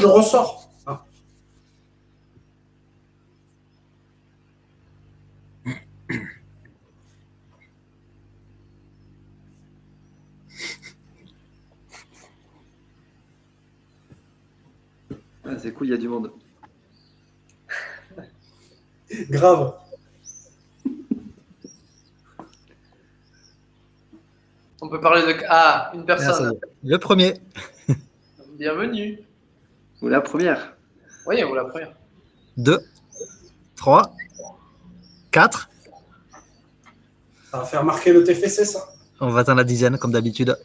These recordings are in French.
je ressors. Ah. Ah, c'est cool, il y a du monde. Grave. On peut parler de. Ah, une personne. Le premier. Bienvenue. Ou la première. Oui, vous la première. 2, 3, 4. Ça va faire marquer le TFC, ça. On va atteindre la dizaine, comme d'habitude.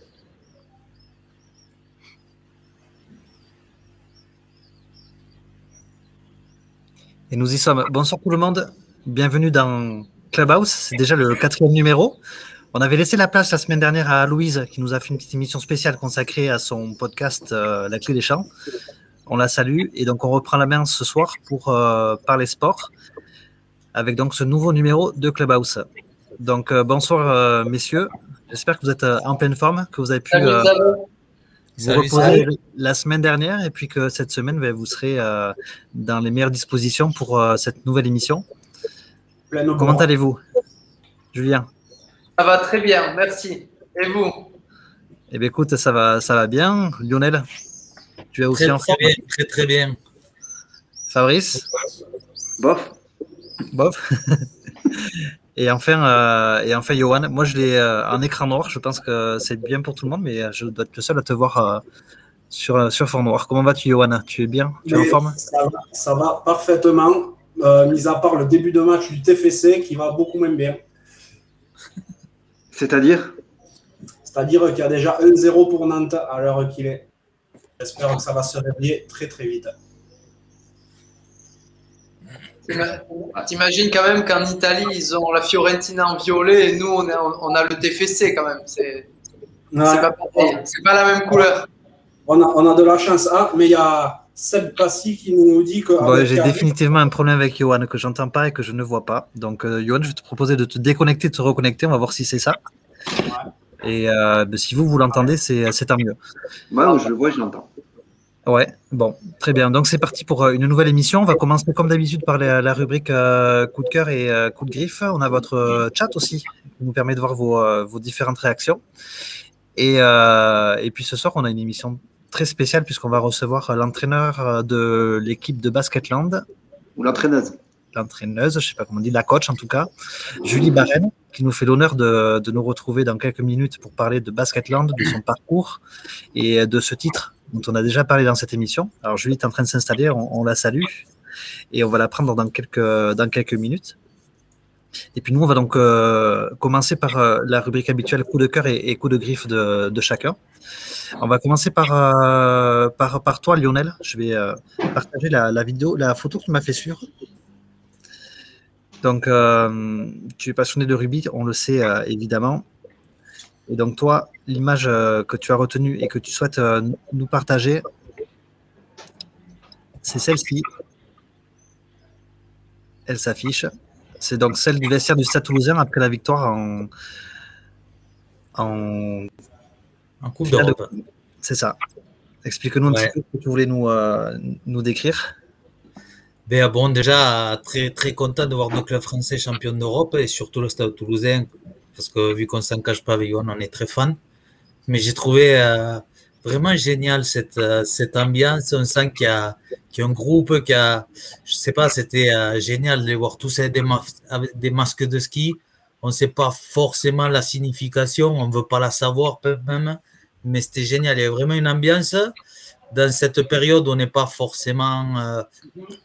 Et nous y sommes. Bonsoir tout le monde. Bienvenue dans Clubhouse. C'est déjà le quatrième numéro. On avait laissé la place la semaine dernière à Louise, qui nous a fait une petite émission spéciale consacrée à son podcast euh, La Clé des Champs. On la salue. Et donc, on reprend la main ce soir pour euh, parler sport, avec donc ce nouveau numéro de Clubhouse. Donc, euh, bonsoir, euh, messieurs. J'espère que vous êtes euh, en pleine forme, que vous avez pu Salut, euh, vous Salut, reposer la semaine dernière et puis que cette semaine, ben, vous serez euh, dans les meilleures dispositions pour euh, cette nouvelle émission. Comment allez-vous, Julien? Ça va très bien, merci. Et vous? Eh bien, écoute, ça va, ça va bien. Lionel, tu es aussi Très, en très bien, très très bien. Fabrice, Bof. bof. et enfin, euh, et enfin, Johan. Moi, je l'ai euh, en écran noir. Je pense que c'est bien pour tout le monde, mais euh, je dois être le seul à te voir euh, sur, sur fond noir. Comment vas-tu, Johan? Tu es bien? Tu es en forme? ça va, ça va parfaitement, euh, mis à part le début de match du TFC qui va beaucoup moins bien. C'est-à-dire? C'est-à-dire qu'il y a déjà 1-0 pour Nantes à l'heure qu'il est. J'espère que ça va se réveiller très très vite. T'ima- T'imagines quand même qu'en Italie, ils ont la Fiorentina en violet et nous, on, a le TFC quand même. C'est Ouais. pas pareil. C'est pas la même couleur. On, a, on a de la chance. Ah, mais il y a Seb Passy qui nous dit que. Bon, J'ai définitivement un problème avec Johan que j'entends pas et que je ne vois pas. Donc, euh, Johan, je vais te proposer de te déconnecter, de te reconnecter. On va voir si c'est ça. Et euh, ben, si vous, vous l'entendez, c'est c'est tant mieux. Moi, je le vois, je l'entends. Ouais, bon, très bien. Donc, c'est parti pour euh, une nouvelle émission. On va commencer comme d'habitude par la, la rubrique euh, coup de cœur et euh, coup de griffe. On a votre chat aussi qui nous permet de voir vos, vos différentes réactions. Et, et puis ce soir, on a une émission très spéciale puisqu'on va recevoir l'entraîneur de l'équipe de Basketland, Ou l'entraîneuse. L'entraîneuse, je sais pas comment on dit, la coach en tout cas, Julie Barren, qui nous fait l'honneur de, de nous retrouver dans quelques minutes pour parler de Basketland, de son parcours et de ce titre dont on a déjà parlé dans cette émission. Alors Julie est en train de s'installer, on, la salue et on va la prendre dans quelques, dans quelques minutes. Et puis nous, on va donc euh, commencer par euh, la rubrique habituelle coup de cœur et, coup de griffe de, de chacun. On va commencer par, euh, par, par toi, Lionel. Je vais partager la, la vidéo, la photo que tu m'as fait suivre. Donc, euh, tu es passionné de rugby, on le sait euh, évidemment. Et donc, toi, l'image euh, que tu as retenue et que tu souhaites nous partager, c'est celle-ci. Elle s'affiche. C'est donc celle du vestiaire du Stade Toulousain après la victoire en. en... En Coupe finale de- d'Europe. C'est ça. Explique-nous un Ouais. petit peu ce que tu voulais nous, nous décrire. Ben, bon, déjà, très, très content de voir deux clubs français champions d'Europe et surtout le Stade toulousain, parce que vu qu'on s'en cache pas on est très fan. Mais j'ai trouvé euh, vraiment génial cette, euh, cette ambiance. On sent qu'il y, a, un groupe qui a, je sais pas, c'était euh, génial de les voir tous avec des, masques de ski. On ne sait pas forcément la signification, on ne veut pas la savoir même, mais c'était génial. Il y a vraiment une ambiance dans cette période on n'est pas forcément euh,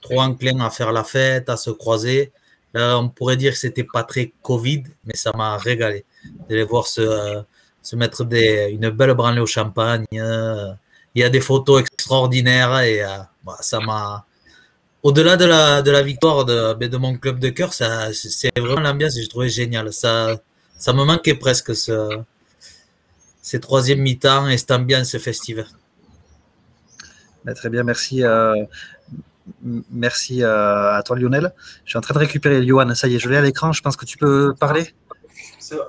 trop enclin à faire la fête, à se croiser. On pourrait dire que c'était pas très Covid, mais ça m'a régalé de les voir se, euh, se mettre une belle branlée au champagne. euh. Il y a des photos extraordinaires et bah, ça m'a. Au-delà de la, de la victoire de, de mon club de cœur, c'est vraiment l'ambiance que j'ai trouvé géniale. Ça, ça me manquait presque ce, ces troisième mi-temps et cette ambiance festive. Bah, très bien, merci. euh, merci euh, à toi, Lionel. Je suis en train de récupérer Johan. Ça y est, je l'ai à l'écran. Je pense que tu peux parler.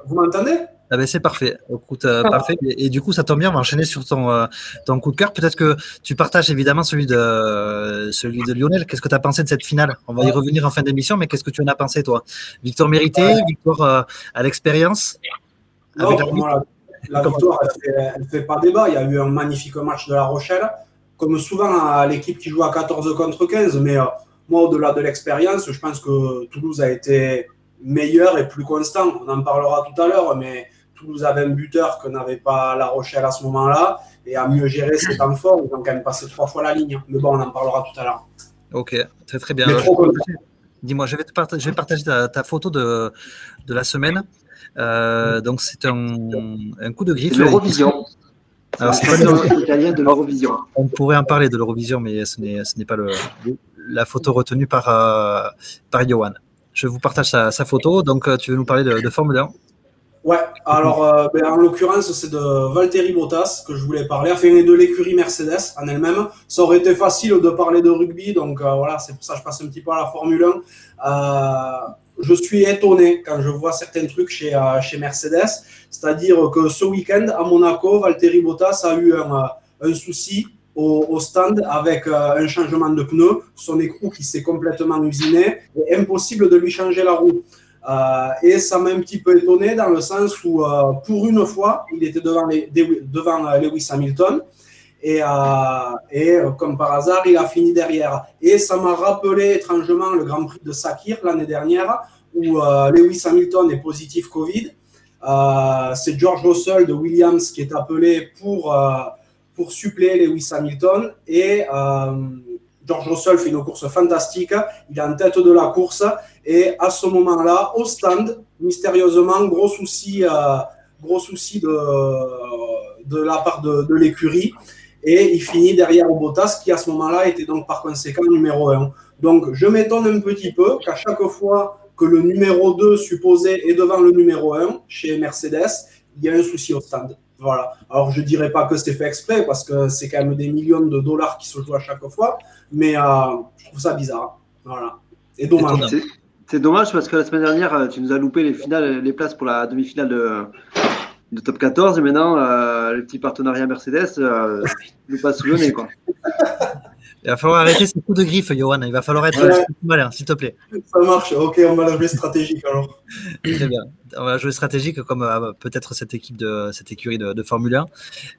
Vous m'entendez? Ah ben c'est parfait. Écoute, euh, parfait. Et, et du coup, ça tombe bien, on va enchaîner sur ton, euh, ton coup de cœur. Peut-être que tu partages évidemment celui de, euh, celui de Lionel. Qu'est-ce que tu as pensé de cette finale? On va y revenir en fin d'émission, mais qu'est-ce que tu en as pensé, toi? Victoire méritée, victoire à l'expérience? La- la, victoire, elle fait, elle fait pas débat. Il y a eu un magnifique match de La Rochelle. Comme souvent, à l'équipe qui joue à 14 contre 15. Mais euh, moi, au-delà de l'expérience, je pense que Toulouse a été meilleur et plus constant. On en parlera tout à l'heure, mais Toulouse avait un buteur que n'avait pas La Rochelle à ce moment-là et a mieux géré ses temps forts. Ils ont quand même passé trois fois la ligne. Mais bon, on en parlera tout à l'heure. Ok, très très bien. Dis-moi, je vais te partager, je vais partager ta, ta photo de, de la semaine. Euh, donc c'est un, un coup de griffe. L'Eurovision. Alors, c'est C'est pas le- le italien de l'Eurovision. On pourrait en parler de l'Eurovision, mais ce n'est, ce n'est pas le, la photo retenue par, euh, par Johan. Je vous partage sa, sa photo. Donc, euh, tu veux nous parler de, de Formule 1 Ouais, alors euh, ben, en l'occurrence, c'est de Valtteri Bottas que je voulais parler, enfin de l'écurie Mercedes en elle-même. Ça aurait été facile de parler de rugby, donc euh, voilà, c'est pour ça que je passe un petit peu à la Formule 1. Je suis étonné quand je vois certains trucs chez, euh, chez Mercedes, c'est-à-dire que ce week-end à Monaco, Valtteri Bottas a eu un, euh, souci au, stand avec euh, un changement de pneu, son écrou qui s'est complètement usiné, et impossible de lui changer la roue. Et ça m'a un petit peu étonné dans le sens où, pour une fois, il était devant, Lewis Hamilton. Et, euh, euh, comme par hasard, il a fini derrière. Et ça m'a rappelé étrangement le Grand Prix de Sakir l'année dernière, où euh, Lewis Hamilton est positif Covid. C'est George Russell de Williams qui est appelé pour, pour suppléer Lewis Hamilton. Et George Russell fait une course fantastique. Il est en tête de la course. Et à ce moment-là, au stand, mystérieusement, gros souci, gros souci de, de la part de l'écurie. Et il finit derrière Bottas, qui à ce moment-là était donc par conséquent numéro 1. Donc je m'étonne un petit peu qu'à chaque fois que le numéro 2 supposé est devant le numéro 1 chez Mercedes, il y a un souci au stand. Voilà. Alors je dirais pas que c'est fait exprès parce que c'est quand même des millions de dollars qui se jouent à chaque fois, mais euh, je trouve ça bizarre. Voilà. Et dommage. C'est- dommage parce que la semaine dernière, euh, tu nous as loupé les places pour la demi-finale de, de top 14 et maintenant, euh, le petit partenariat Mercedes euh, nous passe sous le nez. Quoi. Il va falloir arrêter ces coups de griffe, Johan. Il va falloir être Ouais. malin, s'il te plaît. Ça marche. Ok, on va la jouer stratégique alors. Très bien. On va jouer stratégique comme euh, peut-être cette équipe de cette écurie de, de Formule 1.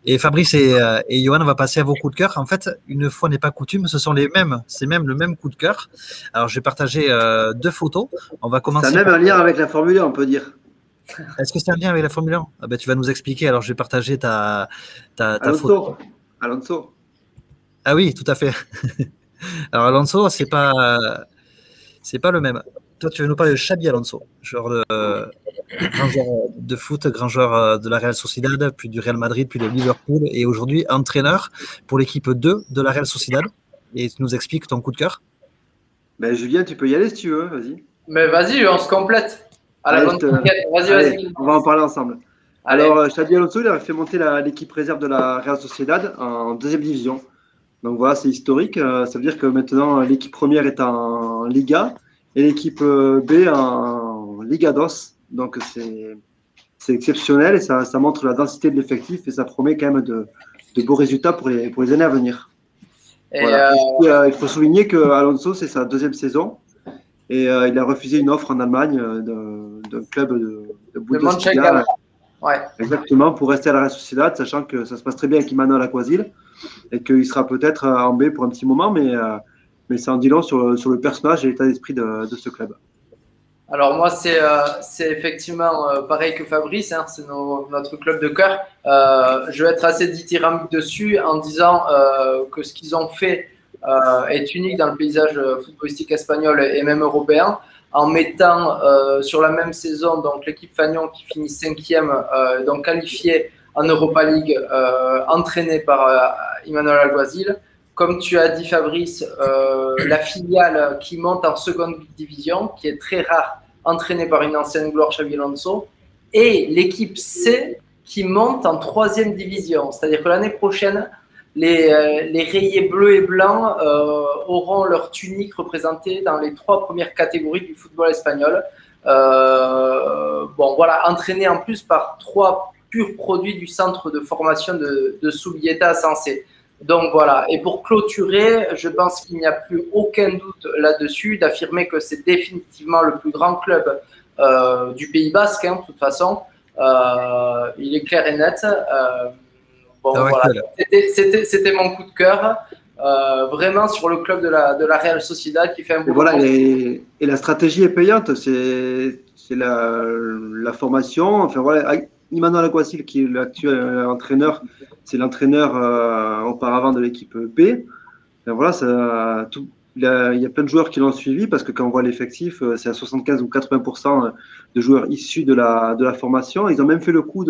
Et Fabrice et, euh, et Johan, on va passer à vos coups de cœur. En fait, une fois n'est pas coutume, ce sont les mêmes. C'est même le même coup de cœur. Alors, je vais partager euh, deux photos. On va Ça commencer. a même un lien avec la Formule 1, on peut dire. Est-ce que c'est un lien avec la Formule 1 ah ben, Tu vas nous expliquer. Alors, je vais partager ta, ta, ta photo. Alonso. Alonso. Ah oui, tout à fait. Alors Alonso, c'est pas c'est pas le même. Toi, tu veux nous parler de Xabi Alonso, joueur de, grand joueur de foot, grand joueur euh, de la Real Sociedad, puis du Real Madrid, puis de Liverpool, et aujourd'hui entraîneur pour l'équipe 2 de la Real Sociedad. Et tu nous expliques ton coup de cœur? Ben, Julien, tu peux y aller si tu veux, vas-y. Mais vas-y, on se complète. À la Allez, bonne je te- conquête. Vas-y, Allez, vas-y. on va en parler ensemble. Allez. Alors, euh, Xabi Alonso, il a fait monter la- l'équipe réserve de la Real Sociedad en deuxième division. Donc voilà, c'est historique. Euh, ça veut dire que maintenant, euh, l'équipe première est en Liga et l'équipe B en Liga DOS. Donc c'est c'est exceptionnel et ça, ça montre la densité de l'effectif et ça promet quand même de, de beaux résultats pour les, pour les années à venir. Et, Voilà. euh, Et, euh, il faut souligner que Alonso, c'est sa deuxième saison et euh, il a refusé une offre en Allemagne euh, d'un club de, de Bundesliga. Ouais. Exactement, pour rester à la Real Sociedad, sachant que ça se passe très bien avec Emmanuel Aquasil et qu'il sera peut-être euh, en B pour un petit moment, mais, euh, mais c'est en dit long sur, le- sur le personnage et l'état d'esprit de, de ce club. Alors moi, c'est euh, effectivement euh, pareil que Fabrice, hein, c'est notre club de cœur. Je vais être assez dithyrambique dessus en disant que ce qu'ils ont fait est unique dans le paysage euh, footballistique espagnol et même européen, en mettant euh, sur la même saison donc l'équipe Fagnon qui finit cinquième, euh, donc qualifiée en Europa League, euh, entraînée par euh, Emmanuel Alguazil. Comme tu as dit Fabrice, euh, la filiale qui monte en seconde division, qui est très rare entraîné par une ancienne gloire Xabi Alonso, et l'équipe C qui monte en troisième division. C'est-à-dire que l'année prochaine, les, euh, les rayés bleus et blancs euh, auront leur tunique représentée dans les trois premières catégories du football espagnol. bon, voilà, entraîné en plus par trois purs produits du centre de formation de, de Soubieta Sensé. Donc voilà, et pour clôturer, je pense qu'il n'y a plus aucun doute là-dessus d'affirmer que c'est définitivement le plus grand club euh, du Pays Basque, hein, de toute façon. Euh, il est clair et net. Euh, bon, ah voilà. C'était mon coup de cœur. vraiment sur le club de la, de la Real Sociedad qui fait un bon. Voilà, et, et, la stratégie est payante. C'est la, la, formation. Enfin, voilà, Immanuel Aguasil, qui est l'actuel entraîneur, c'est l'entraîneur euh, auparavant de l'équipe B. voilà, ça, tout, il, y a, plein de joueurs qui l'ont suivi parce que quand on voit l'effectif, euh, c'est à 75 ou 80% de joueurs issus de la, de la formation. Ils ont même fait le coup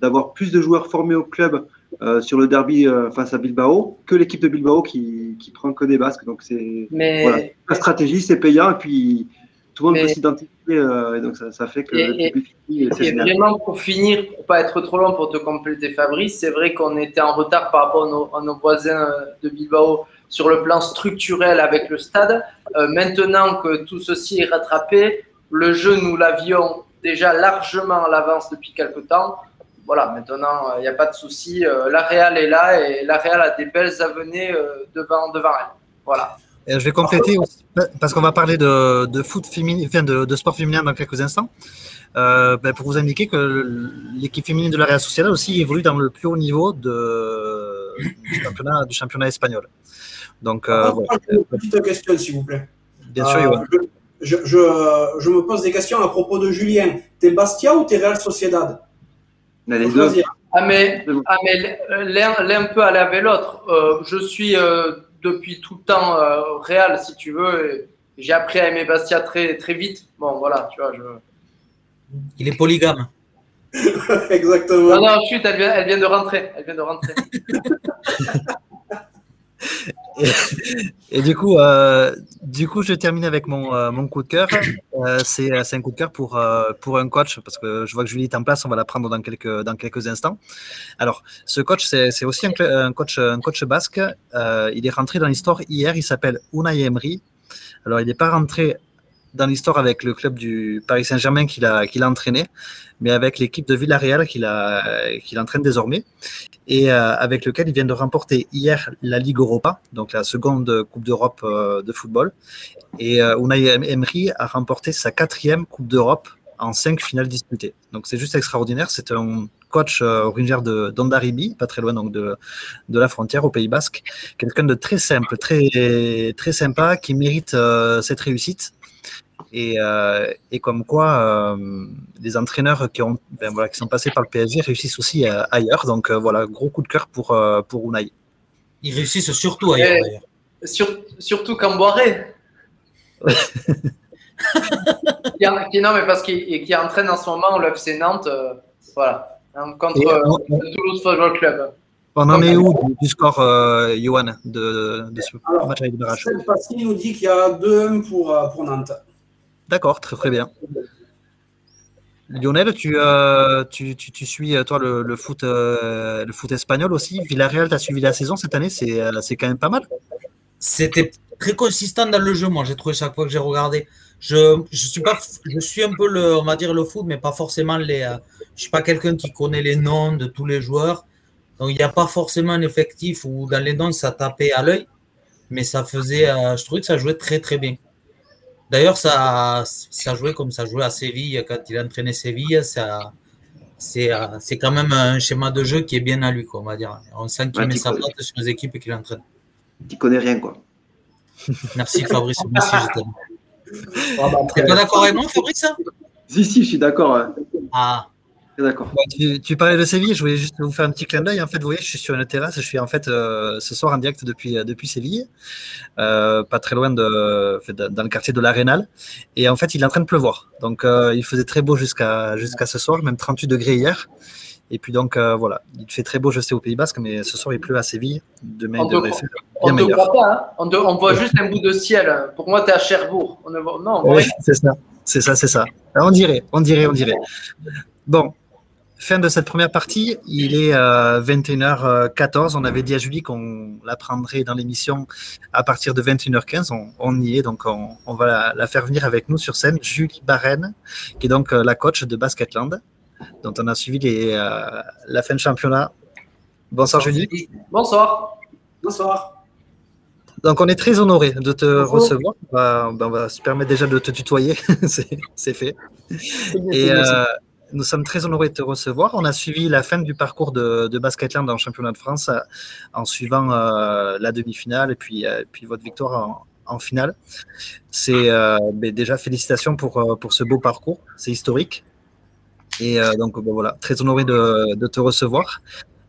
d'avoir plus de joueurs formés au club euh, sur le derby face à Bilbao que l'équipe de Bilbao qui, qui prend que des Basques. Donc c'est voilà, la stratégie, c'est payant et puis tout le monde peut s'identifier et donc ça, fait que et, et, vraiment pour finir, pour pas être trop long pour te compléter Fabrice, c'est vrai qu'on était en retard par rapport à nos, voisins de Bilbao sur le plan structurel avec le stade. Euh, maintenant que tout ceci est rattrapé, le jeu, nous l'avions déjà largement à l'avance depuis quelques temps. Voilà, maintenant, il n'y a pas de souci. Euh, la Real est là et la Real a des belles avenues euh, devant, devant elle. Voilà. je vais compléter aussi, parce qu'on va parler de, de foot féminin, enfin de, de, sport féminin dans quelques instants. Euh, ben pour vous indiquer que l'équipe féminine de la Real Sociedad aussi évolue dans le plus haut niveau de, du, championnat, du championnat espagnol. Donc, euh, Une petite question, s'il vous plaît. Bien sûr, euh, je, je, je, me pose des questions à propos de Julien. T'es Bastia ou t'es Real Sociedad? Les deux. Ah, mais, ah, mais l'un peut aller avec l'autre. Euh, je suis depuis tout le temps Real, si tu veux. J'ai appris à aimer Bastia très, très vite. Bon, voilà, tu vois. Je... Il est polygame. Exactement. Non, non, chut, elle vient, elle vient de rentrer. Elle vient de rentrer. et, du coup, euh, du coup, je termine avec mon, euh, mon coup de cœur. Euh, c'est un coup de cœur pour, pour un coach, parce que je vois que Julie est en place, on va la prendre dans quelques, dans quelques instants. Alors, ce coach, c'est aussi un, coach, un coach basque. il est rentré dans l'histoire hier, il s'appelle Unai Emery. Alors, il n'est pas rentré dans l'histoire avec le club du Paris Saint-Germain qu'il a, qu'il a entraîné, mais avec l'équipe de Villarreal qu'il, qu'il entraîne désormais, et euh, avec lequel il vient de remporter hier la Ligue Europa, donc la seconde Coupe d'Europe euh, de football. Et euh, Unai Emery a remporté sa quatrième Coupe d'Europe en cinq finales disputées. Donc c'est juste extraordinaire. C'est un coach originaire de d'Ondaribi, pas très loin donc de, de la frontière au Pays Basque. Quelqu'un de très simple, très très sympa, qui mérite cette réussite et, euh, et, comme quoi, euh, les entraîneurs qui, ont, ben voilà, qui sont passés par le PSG réussissent aussi euh, ailleurs. Donc euh, voilà, gros coup de cœur pour, euh, pour Unai. Ils réussissent surtout ailleurs. Sur, surtout Camboiré. qui, non, mais parce qu'il entraîne en ce moment le FC Nantes. voilà, hein, contre le Toulouse Football Club. On en est où du, score, Johan, de, de, ce Alors, match avec Il nous dit qu'il y a 2-1 pour, pour Nantes. D'accord, très très bien. Lionel, tu, euh, tu, tu, suis euh, toi le, foot, euh, le foot espagnol aussi. Villarreal, tu as suivi la saison cette année, c'est quand même pas mal. C'était très consistant dans le jeu, moi, j'ai trouvé chaque fois que j'ai regardé. Je, suis pas, un peu le, on va dire le foot, mais pas forcément les. je suis pas quelqu'un qui connaît les noms de tous les joueurs, donc il n'y a pas forcément un effectif où dans les noms ça tapait à l'œil, mais ça faisait, je trouvais que ça jouait très très bien. D'ailleurs, ça, ça jouait comme ça jouait à Séville quand il a entraîné Séville. Ça, c'est, c'est quand même un schéma de jeu qui est bien à lui, quoi, on va dire. On sent qu'il met sa patte sur les équipes et qu'il entraîne. Tu connais rien, quoi. Merci Fabrice, merci, je t'aime. Ah, bah, T'es pas d'accord avec moi, Fabrice Si, si, je suis d'accord. Ah. D'accord. tu, parlais de Séville, je voulais juste vous faire un petit clin d'œil. En fait, vous voyez, je suis sur une terrasse, je suis en fait euh, ce soir en direct depuis, euh, depuis Séville, euh, pas très loin de, dans le quartier de l'Arénal. Et en fait, il est en train de pleuvoir. Donc, il faisait très beau jusqu'à jusqu'à ce soir, même 38 degrés hier. Et puis donc voilà, il fait très beau, je sais, au Pays Basque, mais ce soir il pleut à Séville. Demain il devrait faire bien on meilleur. Voit pas, hein on, on, voit juste un bout de ciel. Pour moi, tu es à Cherbourg. On Non, oui, c'est ça, c'est ça, c'est ça. On dirait, on dirait, on dirait. Bon, fin de cette première partie. Il est 21h14. On avait dit à Julie qu'on la prendrait dans l'émission à partir de 21h15. On, y est, donc on, va la, faire venir avec nous sur scène. Julie Barren, qui est donc la coach de Basketland, dont on a suivi la fin de championnat. Bonsoir Julie. Bonsoir. Bonsoir. Donc, on est très honoré de te recevoir. On va, se permettre déjà de te tutoyer. c'est fait. Et euh, nous sommes très honorés de te recevoir. On a suivi la fin du parcours de, de Basketland le championnat de France euh, en suivant euh, la demi-finale et puis, puis votre victoire en, finale. C'est ben, déjà félicitations pour, pour ce beau parcours. C'est historique. Et donc, ben, voilà, très honoré de, de te recevoir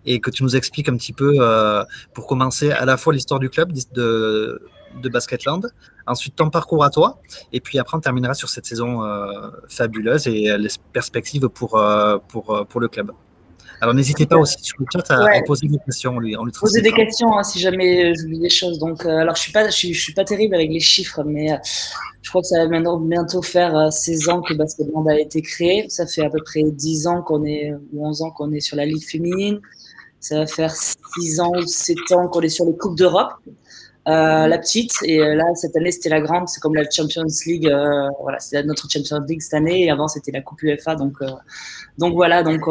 et que tu nous expliques un petit peu, euh, pour commencer, à la fois l'histoire du club de, de Basketland, ensuite ton parcours à toi, et puis après on terminera sur cette saison euh, fabuleuse et les perspectives pour, euh, pour, pour le club. Alors n'hésitez pas aussi sur le chat à, poser des questions. On lui, on poser des questions hein, si jamais j'oublie des choses. Donc, alors je suis pas, je suis, pas terrible avec les chiffres, mais je crois que ça va maintenant bientôt faire 16 ans que Basketland a été créé. Ça fait à peu près 10 ans qu'on est ou 11 ans qu'on est sur la ligue féminine. Ça va faire 6 ans ou 7 ans qu'on est sur les Coupes d'Europe. Euh, la petite, et euh, là, cette année, c'était la grande, c'est comme la Champions League, euh, voilà, c'est notre Champions League cette année, et avant, c'était la Coupe UEFA, donc, donc voilà, donc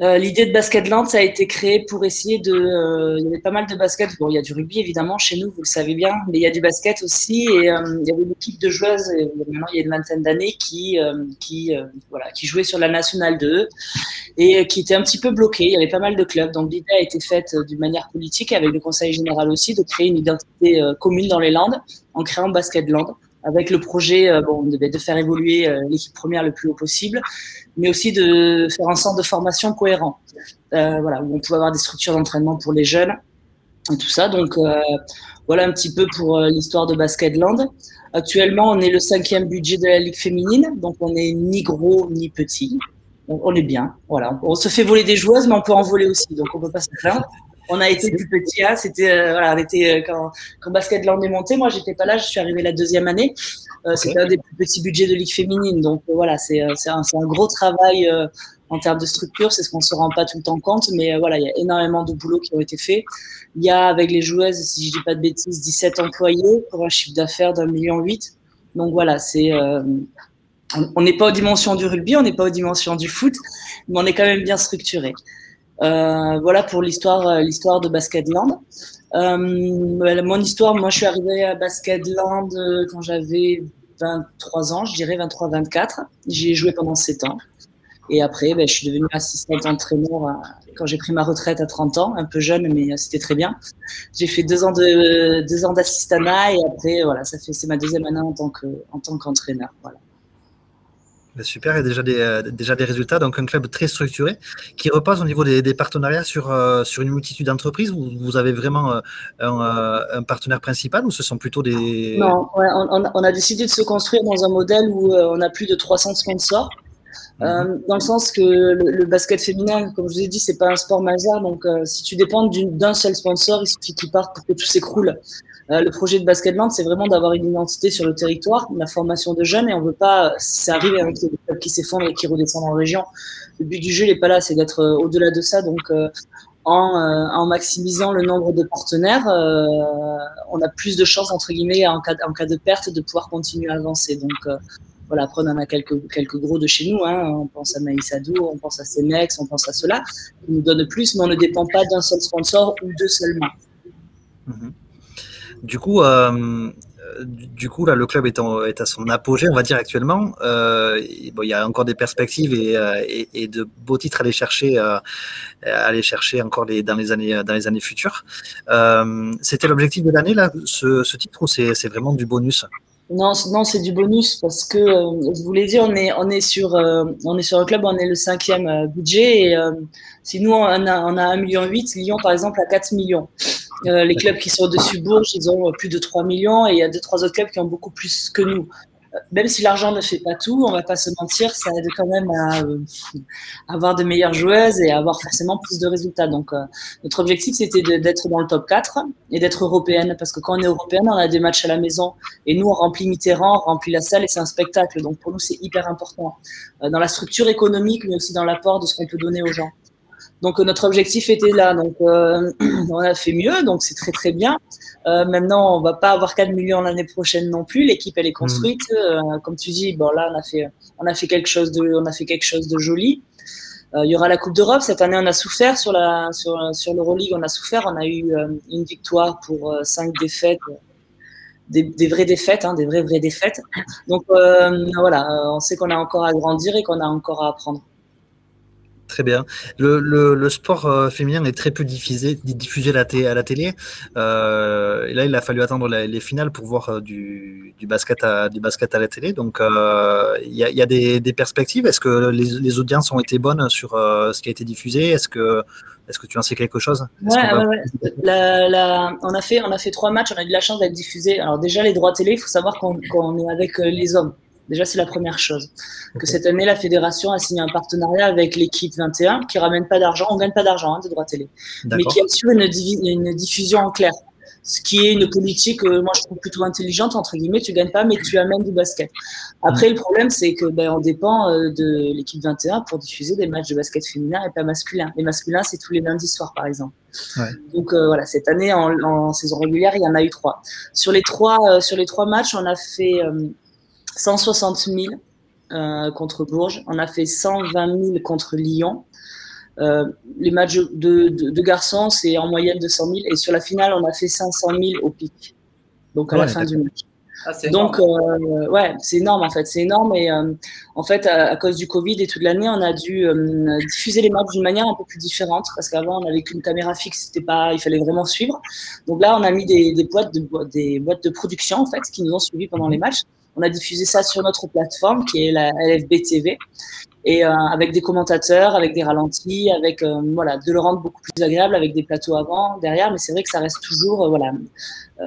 euh, l'idée de Basketland, ça a été créé pour essayer de. Euh, il y avait pas mal de basket. Bon, il y a du rugby évidemment chez nous, vous le savez bien, mais il y a du basket aussi. Et euh, il y avait une équipe de joueuses, maintenant il y a une vingtaine d'années, qui, qui, voilà, qui jouait sur la nationale 2 et qui était un petit peu bloquée. Il y avait pas mal de clubs. Donc l'idée a été faite d'une manière politique, avec le conseil général aussi, de créer une identité commune dans les Landes en créant Basketland avec le projet bon, de, de faire évoluer l'équipe première le plus haut possible, mais aussi de faire un centre de formation cohérent. Euh, voilà, où on pouvait avoir des structures d'entraînement pour les jeunes et tout ça. Donc euh, voilà un petit peu pour euh, l'histoire de Basketland. Actuellement, on est le cinquième budget de la Ligue féminine, donc on n'est ni gros ni petit. On est bien. Voilà, on se fait voler des joueuses, mais on peut en voler aussi, donc on peut pas se plaindre. On a été plus petit, hein, c'était euh, voilà, on était quand, quand Basketland est monté. Moi, j'étais pas là, je suis arrivée la deuxième année. Euh, c'était un des plus petits budgets de ligue féminine. Donc euh, voilà, c'est un, un, gros travail en termes de structure. C'est ce qu'on se rend pas tout le temps compte, mais voilà, il y a énormément de boulot qui ont été faits. Il y a avec les joueuses, si je dis pas de bêtises, 17 employés pour un chiffre d'affaires d'un million huit. Donc voilà, c'est on n'est pas aux dimensions du rugby, on n'est pas aux dimensions du foot, mais on est quand même bien structuré. Euh, voilà pour l'histoire, l'histoire de Basketland. Euh, mon histoire, moi, je suis arrivée à Basketland euh, quand j'avais 23 ans, je dirais 23-24. J'y ai joué pendant 7 ans. Et après, ben, je suis devenue assistante entraîneur quand j'ai pris ma retraite à 30 ans, un peu jeune, mais c'était très bien. J'ai fait deux ans de ans et après, voilà, ça fait c'est ma deuxième année en tant que en tant qu'entraîneur. Voilà. Ben, super, il y a déjà des, euh, déjà des résultats. Donc, un club très structuré qui repose au niveau des, partenariats sur, euh, sur une multitude d'entreprises. Vous, vous avez vraiment euh, un, partenaire principal ou ce sont plutôt des. Non, on, a décidé de se construire dans un modèle où on a plus de 300 sponsors. Mhm. dans le sens que le, basket féminin, comme je vous ai dit, c'est pas un sport majeur. Donc, si tu dépends d'un seul sponsor, il suffit qu'il parte pour que tout s'écroule. Euh, le projet de Basketland, c'est vraiment d'avoir une identité sur le territoire, la formation de jeunes, et on veut pas, c'est arrivé avec des clubs qui s'effondrent et qui redescendent en région. Le but du jeu n'est pas là, c'est d'être euh, au-delà de ça. Donc, euh, en, maximisant le nombre de partenaires, on a plus de chances, entre guillemets, en cas, de perte, de pouvoir continuer à avancer. Donc, voilà, après, on en a quelques, gros de chez nous. Hein. On pense à Maïs on pense à Cemex, on pense à cela, qui nous donnent plus, mais on ne dépend pas d'un seul sponsor ou deux seulement. Mm-hmm. Du coup, euh, du coup, là, le club est, à son apogée, on va dire actuellement. Euh, il y a encore des perspectives et, euh, de beaux titres à aller chercher, à aller chercher encore les, dans les années, dans les années futures. C'était l'objectif de l'année là, ce, ce titre ou c'est vraiment du bonus? Non, non c'est du bonus parce que je vous l'ai dit, on est, on est sur, on est sur un club, on est le cinquième budget et si nous on a, on a 1,8 million, Lyon par exemple a 4 millions. Euh, les clubs qui sont au-dessus Bourges, ils ont plus de 3 millions et il y a deux, trois autres clubs qui ont beaucoup plus que nous. Même si l'argent ne fait pas tout, on va pas se mentir, ça aide quand même à, euh, avoir de meilleures joueuses et à avoir forcément plus de résultats. Donc, euh, notre objectif, c'était d'être dans le top 4 et d'être européenne, parce que quand on est européenne, on a des matchs à la maison et nous, on remplit Mitterrand, on remplit la salle et c'est un spectacle. Donc, pour nous, c'est hyper important euh, dans la structure économique, mais aussi dans l'apport de ce qu'on peut donner aux gens. Donc notre objectif était là. Donc on a fait mieux, donc c'est très très bien. Euh, maintenant, on va pas avoir 4 millions l'année prochaine non plus. L'équipe, elle est hmm. construite. Euh, comme tu dis, bon là, on a fait, on a fait quelque chose de, on a fait quelque chose de joli. Euh, il y aura la Coupe d'Europe. Cette année, on a souffert sur la, sur, sur l'Euroleague. On a souffert. On a eu une victoire pour cinq défaites. Des, des, vraies défaites, hein, des vraies vraies défaites. Donc voilà, on sait qu'on a encore à grandir et qu'on a encore à apprendre. Très bien. Le, le, sport euh, féminin est très peu diffusé, diffusé à, la, à la télé. Euh, et là, il a fallu attendre les finales pour voir euh, du, du, basket à, du basket à la télé. Donc, il y, y, a des, des perspectives. Est-ce que les, les, audiences ont été bonnes sur ce qui a été diffusé? Est-ce que, est-ce que tu en sais quelque chose? Ouais, ouais, ouais. La, la, on, a fait, on a fait trois matchs. On a eu de la chance d'être diffusé. Alors, déjà, les droits télé, il faut savoir qu'on est avec les hommes. Déjà, c'est la première chose. Que cette année, la fédération a signé un partenariat avec l'équipe 21 qui ramène pas d'argent. On gagne pas d'argent hein, de droits télé, mais qui assure une, une, diffusion en clair. Ce qui est une politique, euh, moi je trouve plutôt intelligente entre guillemets. Tu gagnes pas, mais tu amènes du basket. Après, le problème, c'est que ben, on dépend euh, de l'équipe 21 pour diffuser des matchs de basket féminin et pas masculin. Les masculins, c'est tous les lundis soirs, par exemple. Ouais. Donc euh, voilà, cette année en, en, saison régulière, il y en a eu trois. Sur les trois, sur les trois matchs, on a fait 160 000 euh, contre Bourges. On a fait 120 000 contre Lyon. Euh, les matchs de, de, garçons, c'est en moyenne de 100 000. Et sur la finale, on a fait 500 000 au pic. Donc à la fin du match. Ah, Donc, euh, ouais, c'est énorme en fait, c'est énorme. Et euh, en fait, à, cause du Covid et toute l'année, on a dû euh, diffuser les matchs d'une manière un peu plus différente parce qu'avant, on n'avait qu'une caméra fixe, c'était pas, il fallait vraiment suivre. Donc là, on a mis des, des, boîtes de des boîtes de production en fait qui nous ont suivis pendant les matchs. On a diffusé ça sur notre plateforme qui est la LFB TV et euh, avec des commentateurs, avec des ralentis, avec euh, voilà, de le rendre beaucoup plus agréable avec des plateaux avant, derrière. Mais c'est vrai que ça reste toujours, euh, voilà,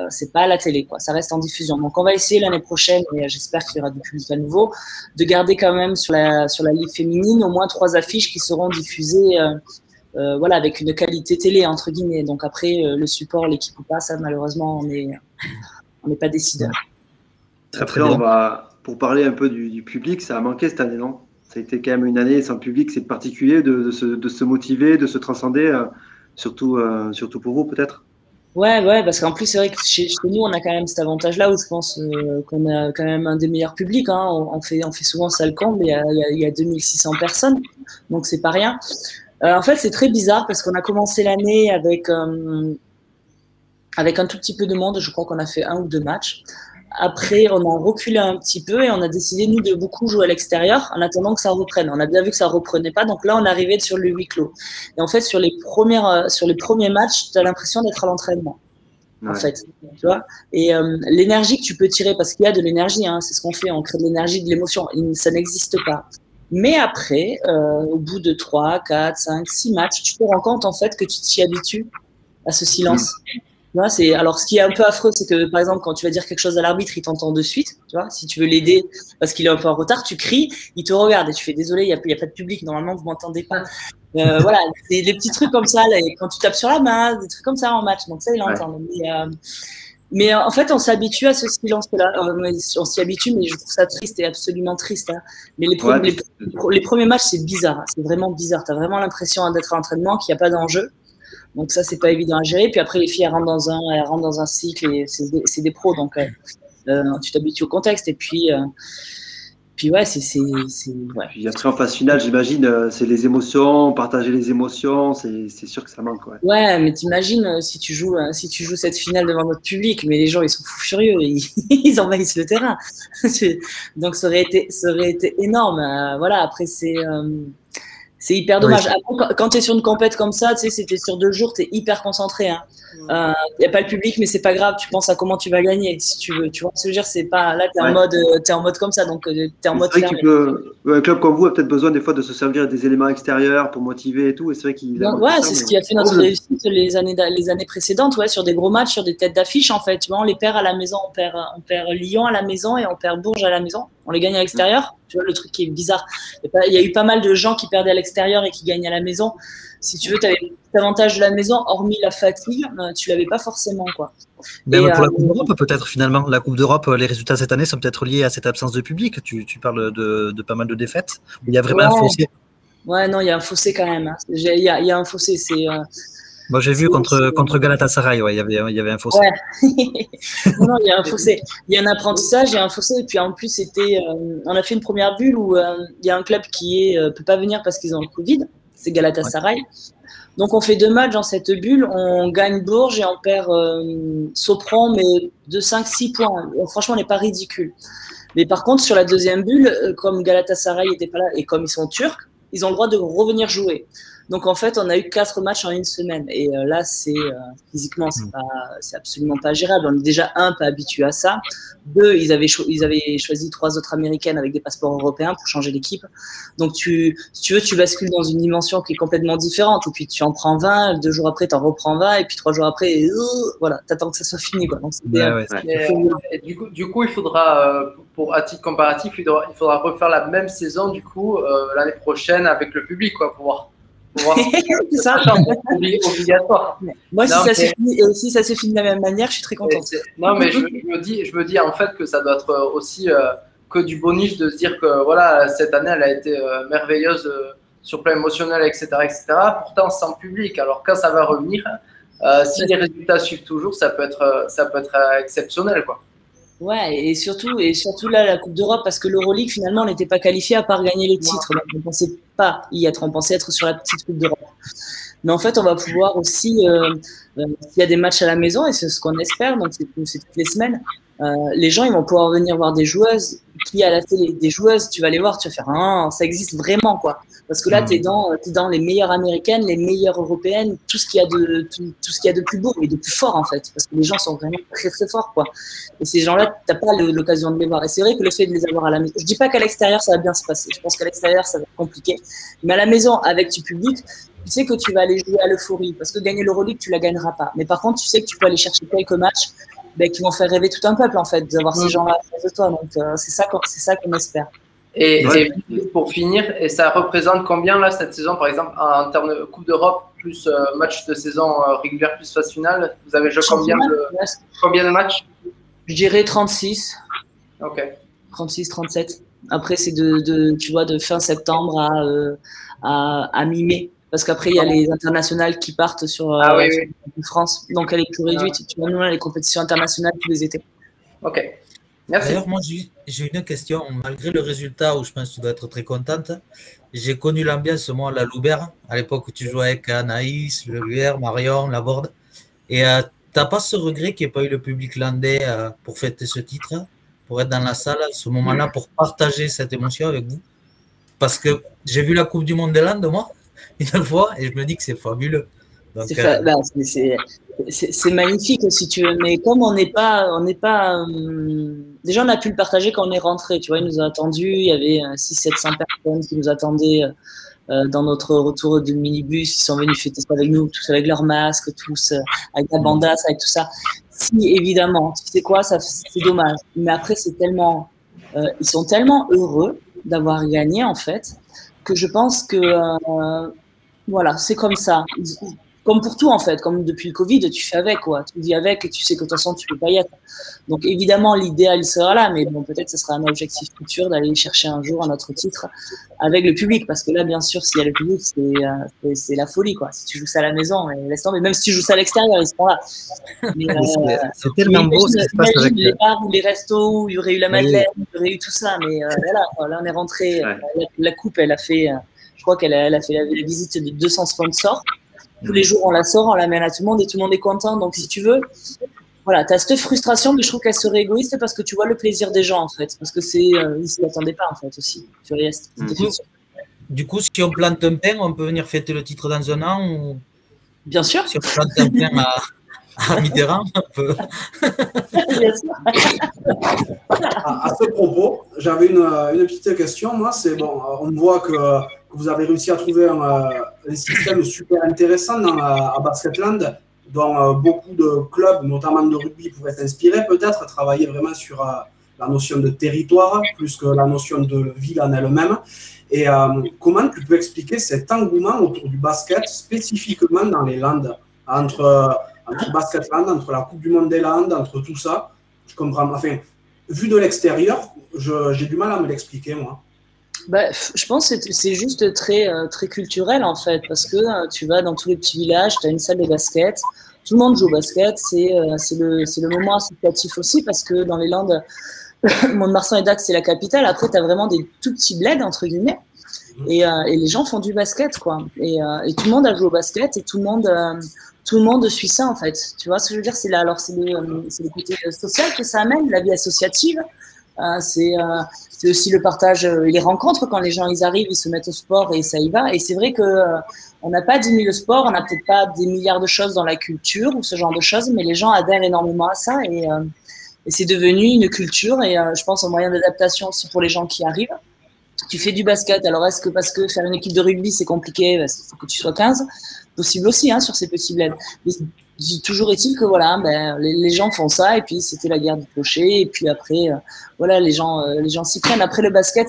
c'est pas à la télé, quoi. Ça reste en diffusion. Donc on va essayer l'année prochaine, et j'espère qu'il y aura du public à nouveau, de garder quand même sur la sur la ligue féminine au moins trois affiches qui seront diffusées. voilà, avec une qualité télé entre guillemets. Donc après, le support, l'équipe ou pas, ça malheureusement, on n'est on n'est pas décideur. Après, on va, pour parler un peu du, public, ça a manqué cette année, non? Ça a été quand même une année sans public, c'est particulier de, de, se, de, se, motiver, de se transcender, euh, surtout, euh, surtout pour vous peut-être? Ouais, ouais, parce qu'en plus, c'est vrai que chez, nous, on a quand même cet avantage-là où je pense euh, qu'on a quand même un des meilleurs publics. Hein. On, fait, on fait souvent ça le camp, mais il y a, il y a 2600 personnes, donc c'est pas rien. en fait, c'est très bizarre parce qu'on a commencé l'année avec, avec un tout petit peu de monde. Je crois qu'on a fait un ou deux matchs. Après, on a reculé un petit peu et on a décidé, nous, de beaucoup jouer à l'extérieur en attendant que ça reprenne. On a bien vu que ça reprenait pas. Donc là, on arrivé sur le huis clos. Et en fait, sur les, premières, euh, sur les premiers matchs, tu as l'impression d'être à l'entraînement. En fait, tu vois. Et euh, l'énergie que tu peux tirer, parce qu'il y a de l'énergie, hein, c'est ce qu'on fait, on crée de l'énergie, de l'émotion. Ça n'existe pas. Mais après, euh, au bout de 3, 4, 5, 6 matchs, tu te rends compte en fait que tu t'y habitues à ce silence. Tu c'est alors ce qui est un peu affreux, c'est que par exemple quand tu vas dire quelque chose à l'arbitre, il t'entend de suite. Tu vois, si tu veux l'aider parce qu'il est un peu en retard, tu cries, il te regarde et tu fais désolé, il y a, a, pas de public, normalement vous m'entendez pas. Euh, voilà, c'est des petits trucs comme ça. Là, quand tu tapes sur la main, des trucs comme ça en match. Donc ça, il entend. Mais, euh, mais euh, en fait, on s'habitue à ce silence-là. on s'y habitue, mais je trouve ça triste et absolument triste. Hein. Mais les, les, premiers matchs, c'est bizarre. Hein. C'est vraiment bizarre. Tu as vraiment l'impression d'être à l'entraînement, qu'il n'y a pas d'enjeu. Donc ça, c'est pas évident à gérer. Puis après, les filles, elles rentrent dans un, elles rentrent dans un cycle et c'est des, des, pros. Donc, euh, euh, tu t'habitues au contexte. Et puis, euh, puis ouais, c'est. Ouais. Puis après, en phase finale, j'imagine, c'est les émotions, partager les émotions, c'est sûr que ça manque. Ouais, ouais mais t'imagines si, tu joues, si tu joues cette finale devant notre public, mais les gens, ils sont fous furieux, ils, ils envahissent le terrain. Donc ça aurait été, ça aurait été énorme. voilà, après, c'est C'est hyper dommage. Après, quand tu es sur une compète comme ça, tu sais, c'était sur deux jours, tu es hyper concentré. Il hein. n'y euh, a pas le public, mais c'est pas grave. Tu penses à comment tu vas gagner, si tu veux. Tu vois ce que je veux dire? C'est pas là, tu es, en mode, euh, es en mode comme ça, donc euh, tu es en mode. Vrai un club comme vous a peut-être besoin des fois de se servir des éléments extérieurs pour motiver et tout. Et c'est vrai qu'il. Ouais, c'est ce qui a fait notre réussite les années, les années précédentes, ouais, sur des gros matchs, sur des têtes d'affiche en fait. Tu vois, on les perd à la maison, on perd, on perd Lyon à la maison et on perd Bourges à la maison. On les gagne à l'extérieur. Tu vois, le truc qui est bizarre. Il y a eu pas mal de gens qui perdaient à l'extérieur et qui gagnent à la maison. Si tu veux, tu avais l'avantage de la maison, hormis la fatigue, euh, tu l'avais pas forcément. Quoi. Mais pour la euh, Coupe d'Europe, peut-être finalement. La Coupe d'Europe, les résultats cette année sont peut-être liés à cette absence de public. Tu, parles de, pas mal de défaites. Il y a vraiment un fossé. Ouais, non, il y a un fossé quand même. Hein. Il y, a, un fossé. C'est. Euh, moi, j'ai vu contre, contre Galatasaray, ouais, il, y avait, il y avait un fossé. non, il y a un fossé. Il y a un apprentissage, il y a un fossé. Et puis en plus, c'était, euh, on a fait une première bulle où euh, il y a un club qui ne euh, peut pas venir parce qu'ils ont le Covid. C'est Galatasaray. Donc on fait deux matchs dans cette bulle. On gagne Bourges et on perd Sopron, mais de 5-6 points. franchement, on n'est pas ridicule. Mais par contre, sur la deuxième bulle, comme Galatasaray n'était pas là et comme ils sont turcs, ils ont le droit de revenir jouer. Donc en fait, on a eu quatre matchs en une semaine. Et euh, là, c'est euh, physiquement, c'est mm. pas, c'est absolument pas gérable. On est déjà un pas habitué à ça. Deux, ils avaient, ils avaient choisi trois autres américaines avec des passeports européens pour changer l'équipe. Donc tu, si tu veux, tu bascules dans une dimension qui est complètement différente. Et puis tu en prends 20, deux jours après, tu en reprends 20, et puis trois jours après, euh, voilà, t'attends que ça soit fini. Quoi. Donc, et, du, coup, du coup, il faudra, pour à titre comparatif, il faudra, il faudra refaire la même saison du coup l'année prochaine avec le public, quoi, pour voir c'est ça, obligatoire. Moi, si, ça se finit, de la même manière, je suis très contente. Non, mais je, me dis, je me dis en fait que ça doit être aussi euh, que du bonus de se dire que voilà, cette année, elle a été euh, merveilleuse euh, sur plan émotionnel, etc., etc. Pourtant, sans public. Alors, quand ça va revenir, si les résultats suivent toujours, ça peut être, ça peut être exceptionnel, quoi. Ouais, et surtout, et surtout là, la Coupe d'Europe, parce que l'Euroleague, finalement, n'était pas qualifié à part gagner les titres. Donc, on pensait pas y être, on pensait être sur la petite Coupe d'Europe. Mais en fait, on va pouvoir aussi, euh, euh, s'il y a des matchs à la maison, et c'est ce qu'on espère, donc c'est toutes les semaines, les gens ils vont pouvoir venir voir des joueuses qui à la télé, des joueuses, tu vas les voir, tu vas faire ah, ça existe vraiment quoi. Parce que là, tu es, dans, es dans les meilleures américaines, les meilleures européennes, tout ce qu'il y a de tout, ce qu'il y a de plus beau et de plus fort en fait, parce que les gens sont vraiment très très forts quoi. Et ces gens-là, t'as pas l'occasion de les voir. Et c'est vrai que le fait de les avoir à la maison, je dis pas qu'à l'extérieur ça va bien se passer. Je pense qu'à l'extérieur ça va être compliqué, mais à la maison avec du public, tu sais que tu vas aller jouer à l'euphorie parce que gagner l'Euroleague, tu la gagneras pas. Mais par contre, tu sais que tu peux aller chercher quelques matchs ben, qui vont faire rêver tout un peuple en fait d'avoir ces gens-là face de toi. Donc euh, c'est ça c'est ça qu'on espère. Et, pour finir, et ça représente combien là cette saison, par exemple, en termes de Coupe d'Europe plus euh, match de saison euh, régulière plus phase finale? Vous avez joué combien de, combien de matchs? Je dirais 36. Ok. 36, 37. Après, c'est de, de, tu vois, de fin septembre à, à, à mi-mai parce qu'après il y a les internationales qui partent sur, ah, euh, France, donc elle est plus réduite. Tu vois, nous, on a les compétitions internationales tous les étés. Ok. Merci. D'ailleurs, moi, j'ai une question. Malgré le résultat où je pense que tu dois être très contente, j'ai connu l'ambiance, moi, à la Loubert, à l'époque où tu jouais avec Anaïs, Le Marion, Laborde. Et euh, tu n'as pas ce regret qu'il n'y ait pas eu le public landais euh, pour fêter ce titre, pour être dans la salle à ce moment-là, pour partager cette émotion avec vous? Parce que j'ai vu la Coupe du Monde des Landes, moi une fois et je me dis que c'est fabuleux. Euh, bah, c'est magnifique si tu veux, mais comme on n'est pas, on n'est pas, euh, déjà on a pu le partager quand on est rentré, tu vois, il nous a attendu, il y avait 600-700 personnes qui nous attendaient euh, dans notre retour de minibus, ils sont venus fêter ça avec nous, tous avec leurs masques, tous avec la bandasse, avec tout ça. Si évidemment, tu sais quoi, ça c'est dommage, mais après c'est tellement, ils sont tellement heureux d'avoir gagné en fait que je pense que voilà, c'est comme ça. Comme pour tout, en fait, comme depuis le Covid, tu fais avec, quoi. Tu vis avec et tu sais que de toute façon, tu peux pas y être. Donc, évidemment, l'idéal sera là, mais bon, peut-être ce sera un objectif futur d'aller chercher un jour un autre titre avec le public, parce que là, bien sûr, s'il y a le public, c'est euh, la folie, quoi. Si tu joues ça à la maison, laisse tomber. Même si tu joues ça à l'extérieur, ils seront là. Euh, c'est tellement beau ce qui se passe avec les bars ou les restos où il y aurait eu la madeleine, il y aurait eu tout ça, mais euh, voilà, là, on est rentré. la, coupe, elle a fait je crois qu'elle a, fait la, visite de 200 sponsors. Tous les jours, on la sort, on la mène à tout le monde et tout le monde est content. Donc, si tu veux, voilà, tu as cette frustration, mais je trouve qu'elle serait égoïste parce que tu vois le plaisir des gens, en fait. Parce que c'est, euh, ils s'y attendaient pas, en fait, aussi. Tu restes. du coup, si on plante un pain, on peut venir fêter le titre dans un an ou... Bien sûr. Si on plante un pain à, à Mitterrand, on peut. à, à, ce propos, j'avais une, une, petite question. Moi, c'est bon, on voit que, que, vous avez réussi à trouver un, un système super intéressant dans, à Basketland, dont beaucoup de clubs, notamment de rugby, pourraient s'inspirer peut-être, travailler vraiment sur la notion de territoire plus que la notion de ville en elle-même. Et euh, comment tu peux expliquer cet engouement autour du basket, spécifiquement dans les Landes, entre, entre Basketland, entre la Coupe du Monde des Landes, entre tout ça Je comprends. Enfin, vu de l'extérieur, j'ai du mal à me l'expliquer, moi. Bah, je pense que c'est juste très, euh, très culturel, en fait, parce que euh, tu vas dans tous les petits villages, tu as une salle de basket, tout le monde joue au basket, c'est euh, le, le moment associatif aussi, parce que dans les Landes, Mont-de-Marsan et Dax, c'est la capitale. Après, tu as vraiment des tout petits bleds, entre guillemets. Et, euh, et, les gens font du basket, quoi. Et, euh, et, tout le monde a joué au basket et tout le monde, euh, tout le monde suit ça, en fait. Tu vois ce que je veux dire? C'est là, alors c'est le, le, côté social que ça amène, la vie associative. c'est aussi le partage, les rencontres quand les gens ils arrivent, ils se mettent au sport et ça y va. Et c'est vrai que on n'a pas diminué le sport, on n'a peut-être pas des milliards de choses dans la culture ou ce genre de choses, mais les gens adhèrent énormément à ça et et c'est devenu une culture et euh, je pense un moyen d'adaptation aussi pour les gens qui arrivent. Tu fais du basket, alors est-ce que parce que faire une équipe de rugby c'est compliqué, parce qu'il faut que tu sois 15 Possible aussi hein, sur ces petits bleds. Mais toujours est-il que voilà, ben, les, gens font ça et puis c'était la guerre du clocher et puis après euh, voilà les gens euh, les gens s'y prennent. Après le basket,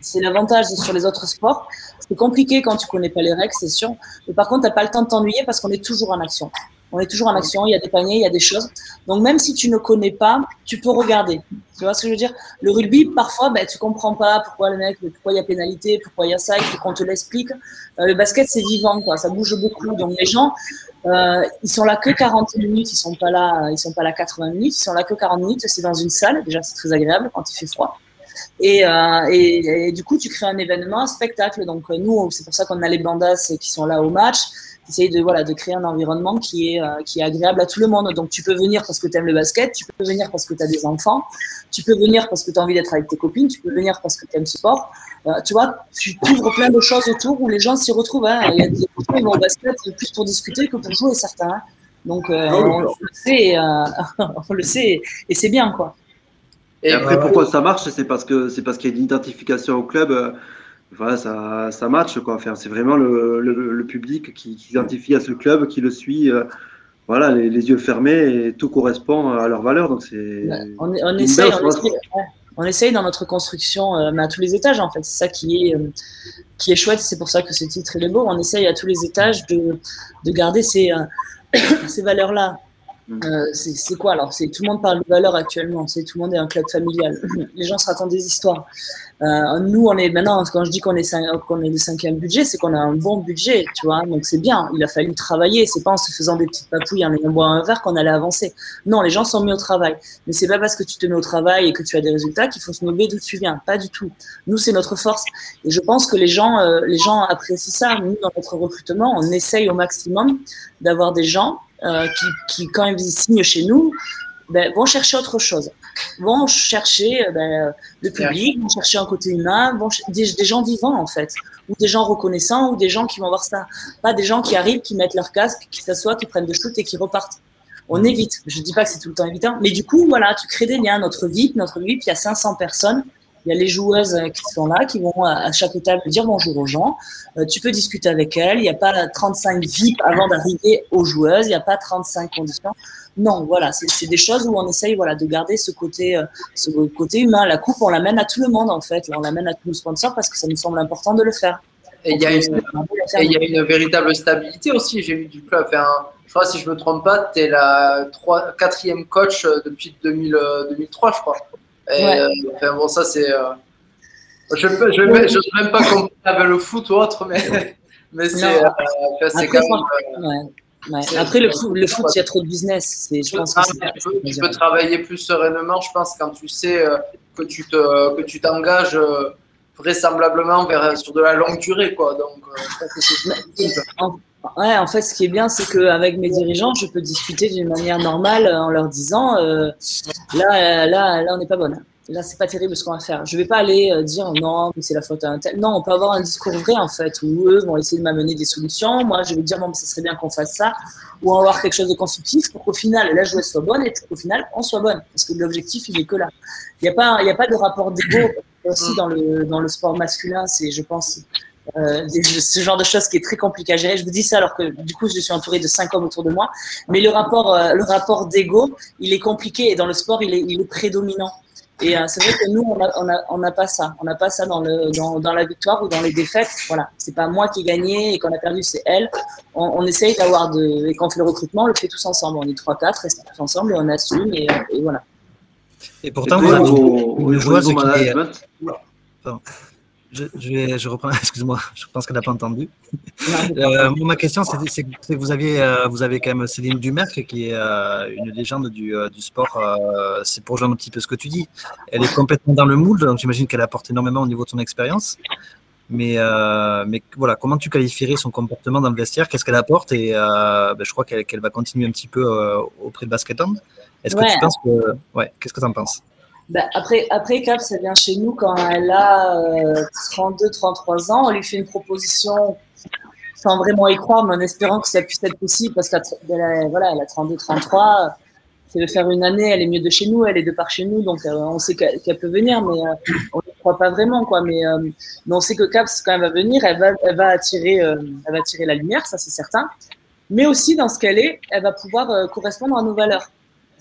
c'est l'avantage sur les autres sports. C'est compliqué quand tu connais pas les règles, c'est sûr. Mais par contre, t'as pas le temps de t'ennuyer parce qu'on est toujours en action. On est toujours en action, il y a des paniers, il y a des choses. Donc même si tu ne connais pas, tu peux regarder. Tu vois ce que je veux dire? Le rugby, parfois, ben, tu comprends pas pourquoi il y a pénalité, pourquoi il y a ça, il faut qu'on te l'explique. Euh, le basket, c'est vivant. Ça bouge beaucoup. Donc les gens, euh, ils sont là que 40 minutes, ils sont pas là, ils sont pas là 80 minutes, ils sont là que 40 minutes. C'est dans une salle. Déjà, c'est très agréable quand il fait froid. Et, euh, et, et, du coup, tu crées un événement, un spectacle. Donc nous, c'est pour ça qu'on a les bandas qui sont là au match essayer de voilà de créer un environnement qui est euh, qui est agréable à tout le monde. Donc tu peux venir parce que tu aimes le basket, tu peux venir parce que tu as des enfants, tu peux venir parce que tu as envie d'être avec tes copines, tu peux venir parce que tu aimes ce sport. Euh, tu vois, tu ouvres plein de choses autour où les gens s'y retrouvent. Hein. Il y a des gens qui vont au basket plus pour discuter que pour jouer certains. Hein. Donc euh, ah on, le sait, on le sait et c'est bien quoi. Et après, pourquoi ça marche C'est parce que c'est parce qu'il y a une identification au club voilà, ça, ça match. Quoi. Enfin, c'est vraiment le, le, le public qui, qui s'identifie à ce club, qui le suit. Euh, voilà, les, les, yeux fermés et tout correspond à leurs valeurs. Donc c'est. On, on, essaye, on, essaye, on, essaye, dans notre construction, euh, mais à tous les étages en fait. C'est ça qui est, euh, qui est chouette. C'est pour ça que ce titre est beau. On essaye à tous les étages de, de garder ces, euh, ces valeurs-là. Mm. Euh, c'est quoi alors? C'est tout le monde parle de valeurs actuellement. C'est tout le monde est un club familial. Les gens se racontent des histoires. Euh, nous, on est maintenant, quand je dis qu'on est, qu'on est le cinquième budget, c'est qu'on a un bon budget, tu vois. Donc c'est bien. Il a fallu travailler. C'est pas en se faisant des petites papouilles en ayant boire un verre qu'on allait avancer. Non, les gens sont mis au travail. Mais c'est pas parce que tu te mets au travail et que tu as des résultats qu'il faut se nommer d'où tu viens. Pas du tout. Nous, c'est notre force. Et je pense que les gens, euh, les gens apprécient ça. Nous, dans notre recrutement, on essaye au maximum d'avoir des gens euh, qui, qui, quand ils signent chez nous, ben, vont chercher autre chose. Vont chercher euh, ben, le public, vont chercher un côté humain, vont des, des, gens vivants en fait, ou des gens reconnaissants, ou des gens qui vont voir ça. Pas des gens qui arrivent, qui mettent leur casque, qui s'assoient, qui prennent des shoots et qui repartent. On évite. Je dis pas que c'est tout le temps évitant, mais du coup, voilà, tu crées des liens. Notre VIP, notre VIP, il y a 500 personnes il y a les joueuses qui sont là, qui vont à chaque étape dire bonjour aux gens. Euh, tu peux discuter avec elles. Il n'y a pas 35 VIP avant d'arriver aux joueuses. Il n'y a pas 35 conditions. Non, voilà, c'est des choses où on essaye voilà, de garder ce côté, euh, ce côté humain. La coupe, on l'amène à tout le monde, en fait. On l'amène à tous nos sponsors parce que ça nous semble important de le faire. Et il y, a une, il y a une véritable stabilité aussi, j'ai vu du club. Enfin, je crois, si je ne me trompe pas, tu es la 3, quatrième coach depuis 2000, 2003, je crois. Et, ouais. euh, enfin, bon, ça, c'est. Euh, je ne je, je, je même pas comparer avec le foot ou autre, mais, mais c'est euh, quand même. Ouais. Ouais. Après, le foot, le foot, il y a trop de business. Je pense que tu, peux, tu peux travailler plus sereinement, je pense, quand tu sais que tu te, que tu t'engages vraisemblablement vers, sur de la longue durée. Quoi. Donc, je pense que Ouais, en fait, ce qui est bien, c'est qu'avec mes dirigeants, je peux discuter d'une manière normale en leur disant euh, là, là, là, on n'est pas bonne. Là, c'est pas terrible ce qu'on va faire. Je vais pas aller euh, dire non, mais c'est la faute à un tel. Non, on peut avoir un discours vrai en fait, où eux vont essayer de m'amener des solutions. Moi, je vais dire non, mais ce serait bien qu'on fasse ça, ou avoir quelque chose de constructif pour qu'au final, la joueuse soit bonne et qu'au final, on soit bonne. Parce que l'objectif, il est que là. Il n'y a pas, y a pas de rapport d'ego aussi dans le dans le sport masculin. C'est, je pense, euh, ce genre de choses qui est très compliqué à gérer. Je vous dis ça alors que du coup je suis entouré de cinq hommes autour de moi. Mais le rapport, euh, le rapport d'ego, il est compliqué et dans le sport, il est, il est prédominant. Et euh, c'est vrai que nous, on n'a on a, on a pas ça. On n'a pas ça dans, le, dans, dans, la victoire ou dans les défaites. Voilà, c'est pas moi qui ai gagné et qu'on a perdu, c'est elle. On, on essaye d'avoir de. Et quand on fait le recrutement, on le fait tous ensemble. On est trois, quatre, restons tous ensemble et on assume et, et voilà. Et pourtant, vous avez une joueuse qui est. Pardon. Je, je, vais, je reprends, excuse-moi, je pense qu'elle n'a pas entendu. Euh, ma question, c'est que vous aviez, euh, vous avez quand même Céline Dumerc, qui est euh, une légende du, du sport. C'est pour rejoindre un petit peu ce que tu dis. Elle est complètement dans le moule, donc j'imagine qu'elle apporte énormément au niveau de son expérience. Mais, euh, mais voilà, comment tu qualifierais son comportement dans le vestiaire? Qu'est-ce qu'elle apporte? Et ben, je crois qu'elle qu va continuer un petit peu auprès de Basketland. Est-ce que Ouais. tu penses que. Ouais, qu'est-ce que tu en penses? Bah, après, après Cap, ça vient chez nous quand elle a euh, 32, 33 ans. On lui fait une proposition sans vraiment y croire, mais en espérant que ça puisse être possible parce qu'elle a, voilà, elle a 32, 33. C'est de faire une année, elle est mieux de chez nous, elle est de par chez nous, donc euh, on sait qu'elle peut venir, mais euh, on ne croit pas vraiment, quoi. Mais, euh, mais on sait que Cap, quand elle va venir, elle va, elle va attirer, euh, elle va attirer la lumière, ça c'est certain. Mais aussi dans ce qu'elle est, elle va pouvoir euh, correspondre à nos valeurs.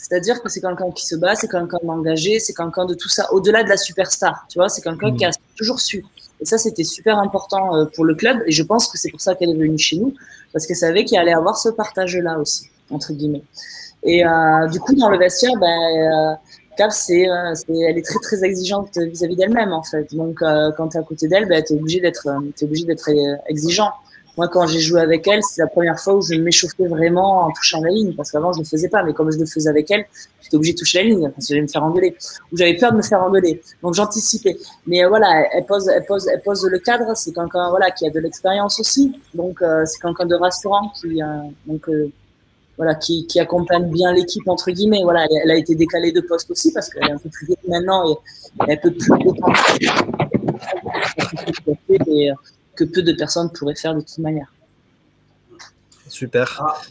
C'est-à-dire que c'est quelqu'un qui se bat, c'est quelqu'un d'engagé, c'est quelqu'un de tout ça, au-delà de la superstar, tu vois, c'est quelqu'un qui a toujours su. Et ça, c'était super important euh, pour le club, et je pense que c'est pour ça qu'elle est venue chez nous, parce qu'elle savait qu'il allait avoir ce partage-là aussi, entre guillemets. Et euh, du coup, dans le vestiaire, ben, euh, Cap, c'est, euh, c'est- elle est très très exigeante vis-à-vis d'elle-même en fait. Donc, euh, quand tu es à côté d'elle, ben, tu es obligé d'être, t'es obligé d'être exigeant. Moi, quand j'ai joué avec elle, c'est la première fois où je m'échauffais vraiment en touchant la ligne, parce qu'avant, je ne le faisais pas. Mais comme je le faisais avec elle, j'étais obligée de toucher la ligne, parce que j'allais me faire engueuler. Ou j'avais peur de me faire engueuler. Donc, j'anticipais. Mais euh, voilà, elle pose, elle, pose, elle pose le cadre. C'est quelqu'un voilà, qui a de l'expérience aussi. Donc, euh, c'est quelqu'un de rassurant qui, euh, donc, euh, voilà, qui, qui accompagne bien l'équipe, entre guillemets. Voilà, elle, elle a été décalée de poste aussi, parce qu'elle est un peu plus vieille maintenant et elle peut plus et, euh, que peu de personnes pourraient faire de toute manière. Super. Ah.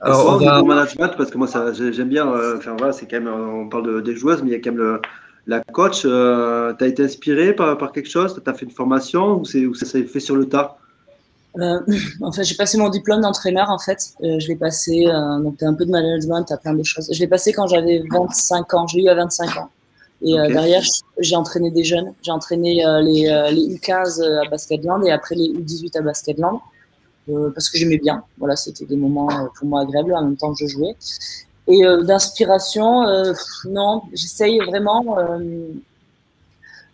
Alors, on va. management, parce que moi, j'aime bien, euh, enfin voilà, c'est quand même, euh, on parle de- des joueuses, mais il y a quand même le, la coach. Euh, tu as été inspiré par, par quelque chose? Tu as fait une formation ou, c'est, ou ça s'est fait sur le tas? Euh, en fait, j'ai passé mon diplôme d'entraîneur. En fait, euh, je l'ai passé. Euh, donc, t'as un peu de management, t'as plein de choses. Je l'ai passé quand j'avais 25 ans. J'ai eu à 25 ans. Et euh, derrière, j'ai entraîné des jeunes. J'ai entraîné euh, les, euh, les U15 à Basketland et après les U18 à Basketland euh, parce que j'aimais bien. Voilà, c'était des moments euh, pour moi agréables en même temps que je jouais. Et euh, d'inspiration, euh, non, j'essaye vraiment euh,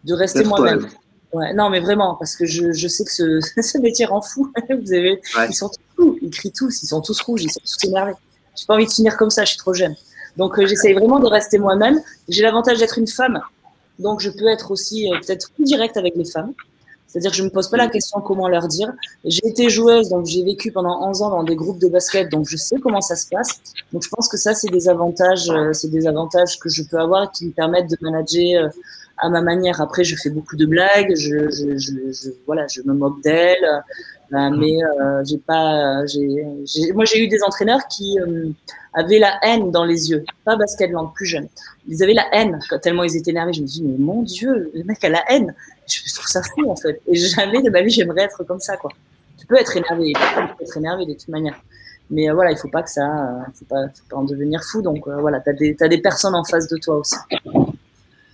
de rester moi-même. Ouais, non, mais vraiment, parce que je, je sais que ce, ce métier rend fou. Vous avez, Ouais. ils sont tous fous, ils crient tous, ils sont tous rouges, ils sont tous énervés. J'ai pas envie de finir comme ça, je suis trop jeune. Donc euh, j'essaye vraiment de rester moi-même. J'ai l'avantage d'être une femme, donc je peux être aussi euh, peut-être plus directe avec les femmes. C'est-à-dire que je me pose pas la question comment leur dire. J'ai été joueuse, donc j'ai vécu pendant 11 ans dans des groupes de basket, donc je sais comment ça se passe. Donc je pense que ça, c'est des avantages, euh, c'est des avantages que je peux avoir qui me permettent de manager à ma manière. Après, je fais beaucoup de blagues, je, voilà, je me moque d'elle, euh, mais euh, j'ai pas, j'ai, j'ai- moi j'ai eu des entraîneurs qui euh, avaient la haine dans les yeux, pas basketland, plus jeune. Ils avaient la haine tellement ils étaient énervés. Je me dis mais mon Dieu, le mec a la haine. Je trouve ça fou en fait. Et jamais de ma vie j'aimerais être comme ça quoi. Tu peux être énervé, tu peux être énervé de toute manière. Mais euh, voilà, il faut pas que ça, faut pas, faut pas en devenir fou. Donc voilà, t'as des, t'as des personnes en face de toi aussi.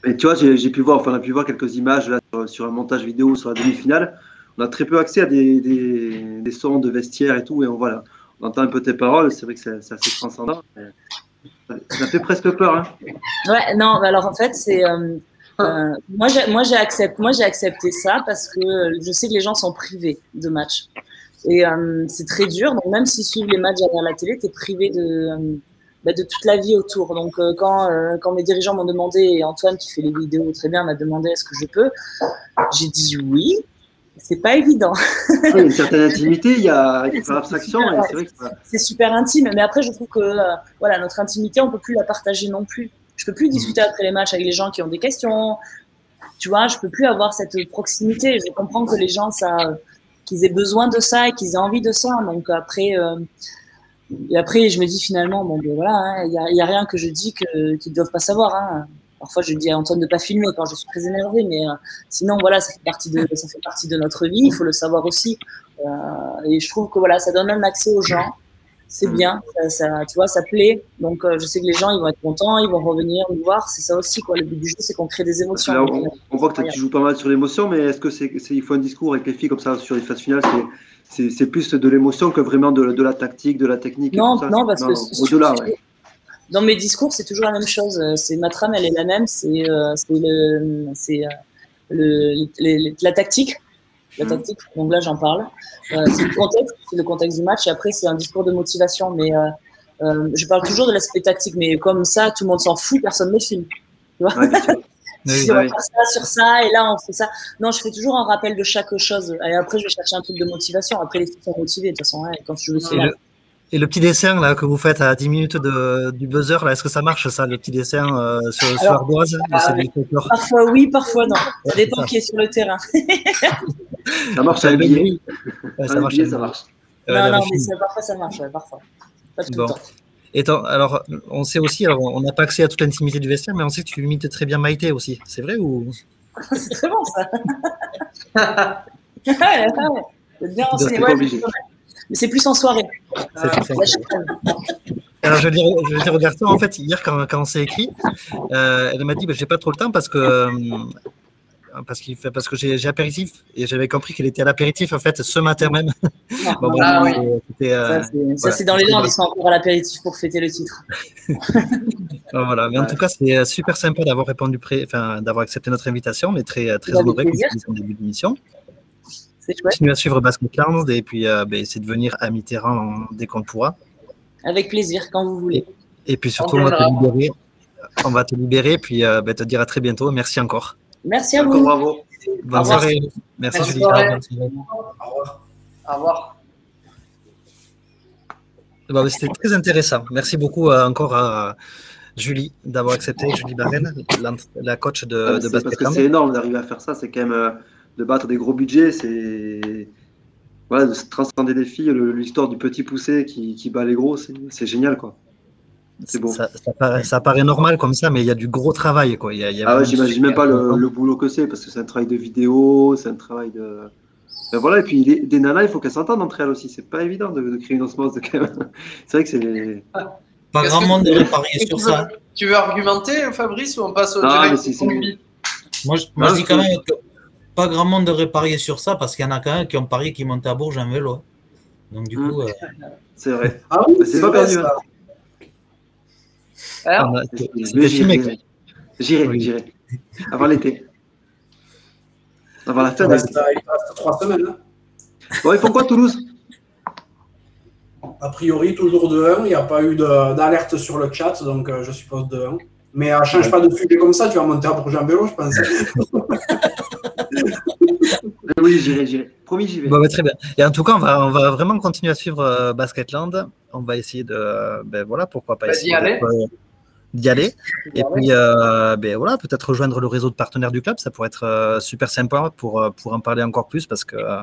Et tu vois, j'ai, j'ai pu voir, enfin, on a pu voir quelques images là, sur, sur un montage vidéo sur la demi-finale. On a très peu accès à des, sons de vestiaire et tout, et on, voilà, on entend un peu tes paroles. C'est vrai que c'est, assez transcendant. Ça, fait presque peur. Hein. Ouais, non, alors en fait, c'est. euh, euh, moi, j'ai, accepté, accepté ça parce que je sais que les gens sont privés de matchs. Et euh, c'est très dur. Donc, même s'ils suivent les matchs derrière la télé, tu es privé de, euh, bah, de toute la vie autour. Donc, quand, quand mes dirigeants m'ont demandé, et Antoine qui fait les vidéos très bien m'a demandé est-ce que je peux, j'ai dit oui. C'est pas évident. il y a une certaine intimité, il y a faire abstraction. c'est super intime, mais après, je trouve que euh, voilà, notre intimité, on peut plus la partager non plus. Je peux plus discuter après les matchs avec les gens qui ont des questions. Tu vois, je peux plus avoir cette proximité. Je comprends que les gens, ça, qu'ils aient besoin de ça et qu'ils aient envie de ça. Donc après, euh, et après, je me dis finalement, bon, ben voilà, hein, il y, a, il y a rien que je dis que qu'ils doivent pas savoir. Hein. Parfois, je dis à Antoine de pas filmer quand je suis très énervé, mais euh, sinon, voilà, ça fait partie de, ça fait partie de notre vie. Il faut le savoir aussi. Euh, et je trouve que voilà, ça donne un accès aux gens. C'est bien, ça, ça- tu vois, ça plaît. Donc, euh, je sais que les gens, ils vont être contents, ils vont revenir nous voir. C'est ça aussi, quoi. Le but du jeu, c'est qu'on crée des émotions. Là, on, on voit que tu joues pas mal sur l'émotion, mais est-ce que c'est, il faut un discours avec les filles comme ça sur les phases finales c'est, plus de l'émotion que vraiment de, de la tactique, de la technique et Non, tout ça? non, parce que au-delà, ouais. Dans mes discours, c'est toujours la même chose. Euh, C'est ma trame, elle est la même. C'est euh, le, c'est euh, le, la tactique, la Mhm. tactique. Donc là, j'en parle. Euh, c'est le contexte, c'est le contexte du match. Et après, c'est un discours de motivation. Mais euh, euh, je parle toujours de l'aspect tactique. Mais comme ça, tout le monde s'en fout, personne ne filme. Tu vois? Ouais, Si on va faire ça sur ça, et là on fait ça. Non, je fais toujours un rappel de chaque chose. Et après, je vais chercher un truc de motivation. Après, les filles sont motivées. De toute façon, ouais, quand je joue Et le, et le petit dessin là, que vous faites à 10 minutes de, du buzzer, là, est-ce que ça marche ça, le petit dessin euh, sur, sur Alors, ah, découpeurs Parfois oui, parfois non. Ça dépend qui est sur le terrain. Ça marche à Le bruit. Ouais, ça marche. Ça marche. Euh, non, non, mais ça, parfois ça marche, ouais, parfois. Pas tout Bon. le temps. Alors, on sait aussi, alors, on n'a pas accès à toute l'intimité du vestiaire, mais on sait que tu imites très bien Maïté aussi. C'est vrai ou? C'est très bon ça. ouais, ouais, ouais. C'est bien renseigné. Mais c'est plus en soirée. Ça. Alors, je vais dire, je vais dire au garçon, en fait, hier, quand, quand on s'est écrit, euh, elle m'a dit, bah, j'ai pas trop le temps parce que, euh, parce, qu'il fait, parce que j'ai j'ai apéritif et j'avais compris qu'elle était à l'apéritif, en fait, ce matin même. Non, Bon, Ah euh, ça, c'est- ça, voilà. dans les Landes, ils sont encore à l'apéritif pour fêter le titre. voilà. Mais en Ouais. tout cas, c'est super sympa d'avoir répondu, pré- enfin, d'avoir accepté notre invitation, mais très, très honoré, au début de l'émission. C'est chouette. À suivre Basketland et puis euh, ben, essayer de venir à Mitterrand dès qu'on le pourra. Avec plaisir, quand vous voulez. Et puis surtout, On on va te libérer. On va te libérer, puis euh, ben, te dire à très bientôt. Merci encore. Merci à Encore vous. bravo. Bonne soirée. Merci, Bonne Julie. soirée. Au revoir. Au revoir. Bah, C'était très intéressant. Merci beaucoup euh, encore à Julie d'avoir accepté, Julie Barren, la, coach de, Ah, de c'est parce que c'est énorme d'arriver à faire ça. C'est quand même euh, de battre des gros budgets. C'est voilà, de transcender des filles. le- L'histoire du petit poussé qui, qui bat les gros, c'est génial quoi. C'est beau. Ça, ça paraît, ça paraît normal comme ça, mais il y a du gros travail. Quoi. Il y a, il y a Ah ouais, j'imagine même pas le, boulot que c'est parce que c'est un travail de vidéo, c'est un travail de. Ben voilà, et puis les- des nanas, il faut qu'elles s'entendent entre elles aussi. C'est pas évident de, de créer une osmose. de quand même. C'est vrai que c'est. Pas Qu'est-ce grand que monde parié tu sur veux- ça. Tu veux argumenter, Fabrice, ou on passe au Ah, direct au combi Moi, je, moi, Ah, je dis quand même que pas grand monde aurait parié sur ça parce qu'il y en a quand même qui ont parié qu'ils montaient à Bourges en vélo. Donc, du Mm. coup, euh, C'est vrai. Ah oui, Mais c'est pas perdu. Hein On a- Mais C'était filmé. j'irai. J'irai. Avant l'été. Avant la fin Il de reste, l'été. trois semaines. hein. Bon, ils font quoi, Toulouse? A priori, toujours de 1. Il n'y a pas eu d'alerte sur le chat, donc euh, je suppose de 1. Mais euh, change pas de sujet comme ça, tu vas monter à Bourges en vélo, je pense. Oui, j'irai, j'irai. Promis, j'y vais. Bon, bah, très bien. Et en tout cas, on va, on va vraiment continuer à suivre euh, Basketland. On va essayer de, euh, ben voilà, pourquoi pas essayer d'y aller. d'être, d'y aller. Et puis, euh, ben voilà, peut-être rejoindre le réseau de partenaires du club. Ça pourrait être euh, super sympa pour, pour en parler encore plus parce que euh,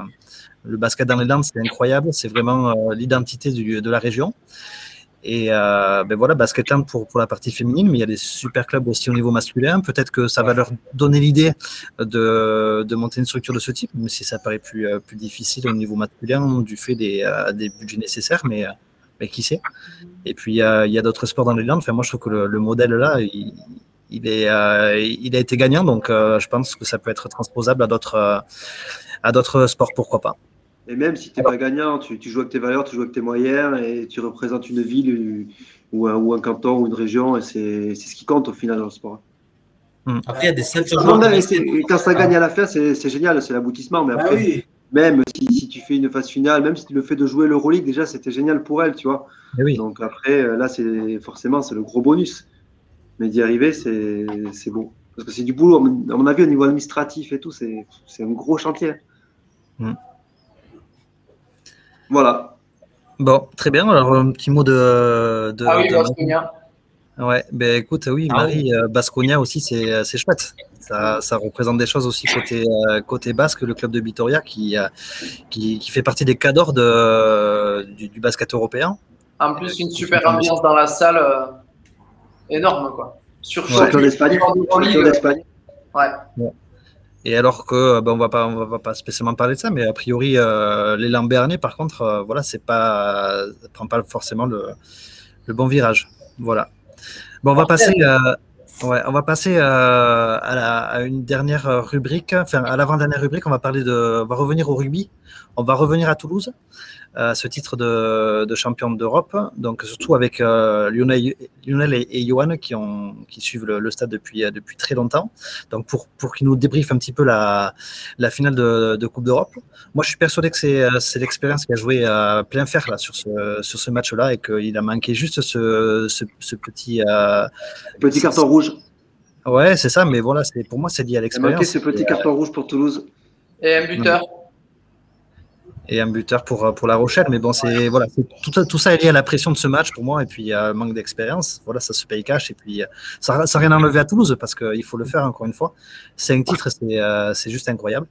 le basket dans les Landes, c'est incroyable. C'est vraiment euh, l'identité du- de la région. Et euh, ben voilà, Basketland pour, pour la partie féminine, mais il y a des super clubs aussi au niveau masculin. Peut-être que ça va leur donner l'idée de, de monter une structure de ce type, même si ça paraît plus, euh, plus difficile au niveau masculin du fait des, euh, des budgets nécessaires, mais, mais qui sait. Et puis, il y a d'autres sports dans les Landes. Enfin, moi, je trouve que le, le modèle là, il, il est, il a été gagnant, donc je pense que ça peut être transposable à d'autres sports, pourquoi pas. Et même si tu n'es pas gagnant, tu, tu joues avec tes valeurs, tu joues avec tes moyens et tu représentes une ville ou un, ou un canton ou une région et c'est ce qui compte au final dans le sport. après, il y a des de quand ça gagne à la fin, c'est génial, c'est l'aboutissement. Mais Ah après, oui. même si, si tu fais une phase finale, même si le fait de jouer l'Euroleague, déjà, c'était génial pour elle, tu vois. Oui. Donc après, euh, là, c'est forcément, c'est le gros bonus. Mais d'y arriver, c'est c'est beau. Parce que c'est du boulot, à mon avis, au niveau administratif et tout, c'est c'est un gros chantier. Mm. Voilà. Bon, très bien. Alors, un petit mot de. de ah oui, de... Ouais, ben écoute, oui, ah Marie, oui. Basconia aussi, c'est chouette. Ça, ça, représente des choses aussi côté, côté basque, le club de Vitoria qui, qui, qui fait partie des cadors de, du, du, basket européen. En plus, une super ambiance dans la salle, euh, énorme quoi. Sur champion d'Espagne. Ouais. ouais. Et alors que ben, on va pas on va pas spécialement parler de ça, mais a priori euh, l'élan par contre euh, voilà c'est pas prend pas forcément le, le, bon virage. Voilà. Bon on va passer euh, ouais, on va passer euh, à, la, à, une dernière rubrique, enfin à l'avant-dernière rubrique, on va parler de on va revenir au rugby. On va revenir à Toulouse ce titre de, de champion d'Europe. Donc surtout avec euh, Lionel, Lionel, et, et Johan qui, ont, qui suivent le, le, stade depuis, depuis très longtemps. Donc pour, pour qu'ils nous débriefent un petit peu la, la finale de, de Coupe d'Europe. Moi je suis persuadé que c'est l'expérience qui a joué à plein fer là, sur ce, sur ce match-là et qu'il a manqué juste ce, ce, ce petit... Euh, petit carton rouge. Ouais, c'est ça, mais voilà, pour moi c'est lié à l'expérience. Il a manqué ce petit carton rouge pour Toulouse. Et un buteur. Et un buteur pour, pour La Rochelle. Mais bon, c'est voilà, tout, tout, ça est lié à la pression de ce match pour moi et puis à manque d'expérience. Voilà, ça se paye cash et puis ça n'a rien enlevé à Toulouse parce qu'il faut le faire encore une fois. C'est un titre, c'est euh, juste incroyable.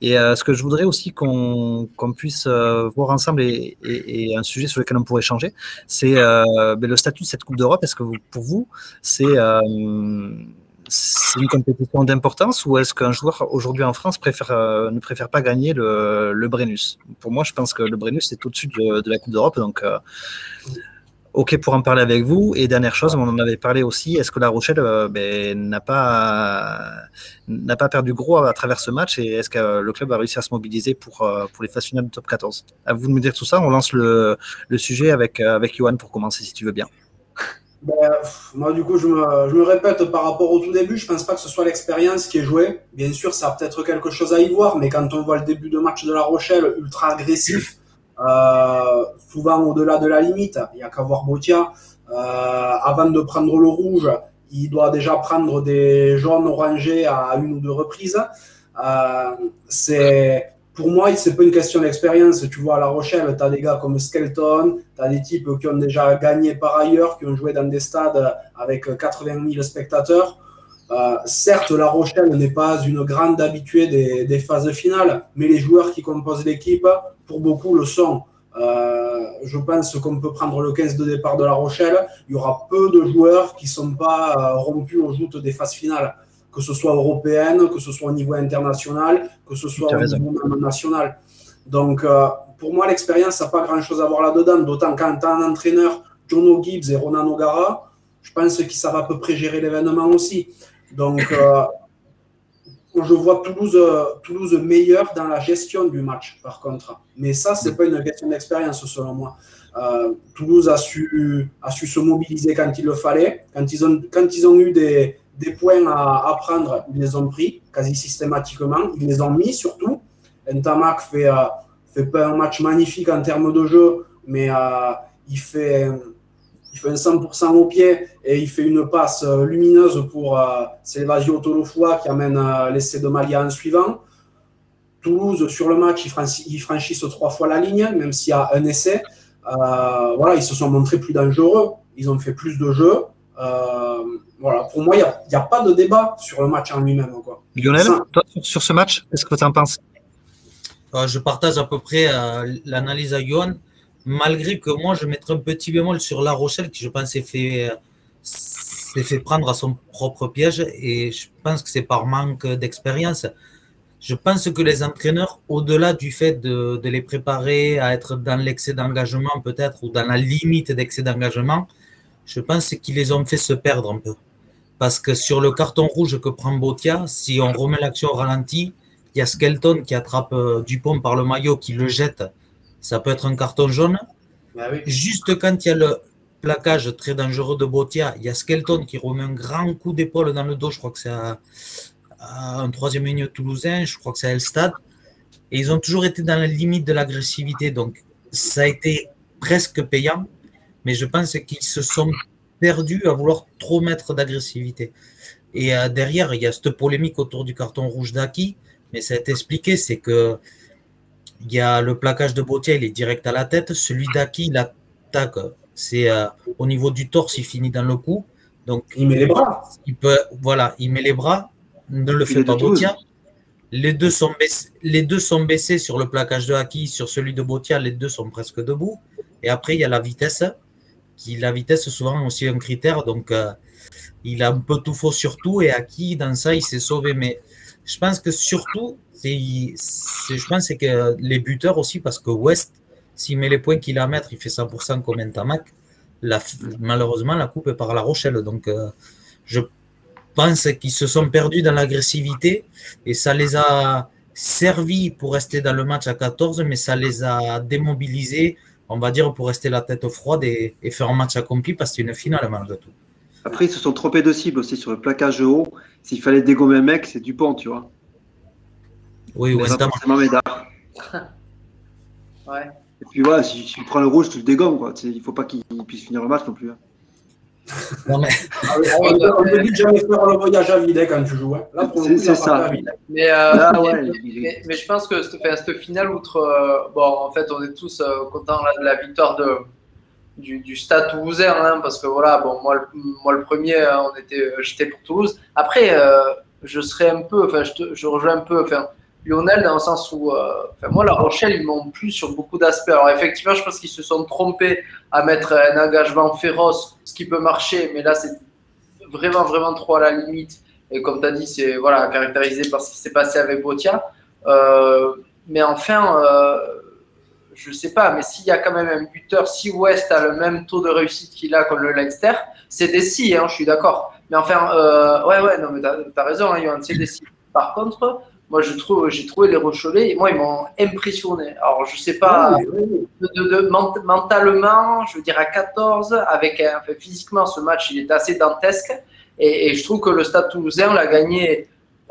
Et euh, ce que je voudrais aussi qu'on qu puisse euh, voir ensemble et, et, et, un sujet sur lequel on pourrait changer, c'est ben, le statut de cette Coupe d'Europe. Est-ce que vous, pour vous, c'est c'est une compétition d'importance ou est-ce qu'un joueur aujourd'hui en France préfère, euh, ne préfère pas gagner le, le, Brennus? Pour moi, je pense que le Brennus est au-dessus de, la Coupe d'Europe. Donc, euh, OK pour en parler avec vous. Et dernière chose, on en avait parlé aussi, est-ce que La Rochelle euh, ben, n'a pas, n'a pas perdu gros à, à, travers ce match et est-ce que le club a réussi à se mobiliser pour, pour les phases finales du top 14 À vous de me dire tout ça. On lance le, le sujet avec, avec Johan pour commencer, si tu veux bien. Ben, moi, du coup, je me, je me, répète par rapport au tout début, je pense pas que ce soit l'expérience qui est jouée. Bien sûr, ça a peut-être quelque chose à y voir, mais quand on voit le début de match de La Rochelle, ultra agressif, euh, souvent au-delà de la limite, il y a qu'à voir Botia. Euh, avant de prendre le rouge, il doit déjà prendre des jaunes orangés à une ou deux reprises. Euh, c'est pour moi, c'est pas une question d'expérience. Tu vois, à La Rochelle, tu as des gars comme Skelton, tu as des types qui ont déjà gagné par ailleurs, qui ont joué dans des stades avec 80 000 spectateurs. Euh, certes, La Rochelle n'est pas une grande habituée des, phases finales, mais les joueurs qui composent l'équipe, pour beaucoup, le sont. Euh, je pense qu'on peut prendre le 15 de départ de La Rochelle. Il y aura peu de joueurs qui ne sont pas euh, rompus aux joutes des phases finales que ce soit européenne, que ce soit au niveau international, que ce soit au niveau national. Donc, euh, pour moi, l'expérience n'a pas grand-chose à voir là-dedans, d'autant quand tu as un entraîneur, Jono Gibbs et Ronan O'Gara, je pense qu'ils savent à peu près gérer l'événement aussi. Donc, euh, je vois Toulouse, Toulouse meilleur dans la gestion du match, par contre. Mais ça, ce n'est pas une question d'expérience, selon moi. Euh, Toulouse a su, a su se mobiliser quand il le fallait. Quand ils ont, quand ils ont eu des, des points à, à, prendre, ils les ont pris quasi systématiquement. Ils les ont mis surtout. Ntamak fait, euh, fait pas un match magnifique en termes de jeu, mais euh, il, fait, il fait un 100% au pied et il fait une passe euh, lumineuse pour euh, Tolofua qui amène euh, l'essai de Malia en suivant. Toulouse, sur le match, ils, franchissent, ils franchissent trois fois la ligne, même s'il y a un essai. Euh, voilà, ils se sont montrés plus dangereux. Ils ont fait plus de jeux. Euh, voilà, pour moi, il n'y a, a, pas de débat sur le match en lui-même. Lionel, toi, sur ce match, qu'est-ce que tu en penses? Euh, Je partage à peu près euh, l'analyse à Johan, malgré que moi, je mettrais un petit bémol sur La Rochelle, qui je pense s'est fait, s'est fait prendre à son propre piège, et je pense que c'est par manque d'expérience. Je pense que les entraîneurs, au-delà du fait de, de, les préparer à être dans l'excès d'engagement peut-être, ou dans la limite d'excès d'engagement, je pense qu'ils les ont fait se perdre un peu. Parce que sur le carton rouge que prend Botia, si on remet l'action au ralenti, il y a Skelton qui attrape euh, Dupont par le maillot, qui le jette. Ça peut être un carton jaune. Ah oui. Juste quand il y a le plaquage très dangereux de Botia, il y a Skelton qui remet un grand coup d'épaule dans le dos. Je crois que c'est à, à un troisième ligne toulousain. Je crois que c'est à Elstad. Et ils ont toujours été dans la limite de l'agressivité. Donc, ça a été presque payant. Mais je pense qu'ils se sont perdus à vouloir trop mettre d'agressivité. Et euh, derrière, il y a cette polémique autour du carton rouge d'Aki, mais ça a été expliqué, c'est que il y a le plaquage de Botia, il est direct à la tête. Celui d'Aki, il attaque. C'est euh, au niveau du torse, il finit dans le cou. Donc, il met les bras. Il peut, voilà, il met les bras. Ne le fait pas Botia. Les deux, sont baissés, les deux sont baissés sur le plaquage de Aki, sur celui de Botia, les deux sont presque debout. Et après, il y a la vitesse. Qui, la vitesse, souvent aussi un critère. Donc, euh, il a un peu tout faux sur tout. Et Aki, dans ça, il s'est sauvé. Mais je pense que surtout, c'est, je pense que les buteurs aussi, parce que West, s'il met les points qu'il a à mettre, il fait 100% comme Ntamak. La, malheureusement, la coupe est par La Rochelle. Donc, euh, je pense qu'ils se sont perdus dans l'agressivité et ça les a servi pour rester dans le match à 14, mais ça les a démobilisés, on va dire, pour rester la tête froide et, faire un match accompli parce que c'est une finale malgré tout. Après, ils se sont trompés de cible aussi sur le plaquage haut. S'il fallait dégommer un mec, c'est Dupont, tu vois. Oui, oui, c'est Médard. ouais. Et puis voilà, si tu prends le rouge, tu le dégommes. Quoi. Il ne faut pas qu'il puisse finir le match non plus. Hein. Non, mais... Ah on te dit jamais faire le voyage à vide quand tu joues. Hein. C'est ça. Mais, euh, mais, mais, je pense que cette, cette finale, outre. Euh, bon, en fait, on est tous euh, contents de la victoire de, du, du Stade toulousain, hein, parce que voilà, bon, moi, le, moi, le premier, on était, j'étais pour Toulouse. Après, je serais un peu. Enfin, je, je rejoins un peu. Enfin, Lionel dans le sens où, euh, moi, La Rochelle, ils m'ont plu sur beaucoup d'aspects. Alors, effectivement, je pense qu'ils se sont trompés à mettre un engagement féroce, ce qui peut marcher, mais là, c'est vraiment, vraiment trop à la limite. Et comme tu as dit, c'est voilà, caractérisé par ce qui s'est passé avec Botia. Euh, mais enfin, euh, je sais pas, mais s'il y a quand même un buteur, si West a le même taux de réussite qu'il a comme le Leinster, c'est des si, hein, je suis d'accord. Mais enfin, ouais, ouais, non, mais tu as, raison, hein, c'est des si. Par contre, moi, je trouve, j'ai trouvé les Rochelais, moi, ils m'ont impressionné. Alors, je sais pas, De, mentalement, je veux dire, à 14, avec physiquement, ce match, il est assez dantesque. Et, je trouve que le Stade toulousain l'a gagné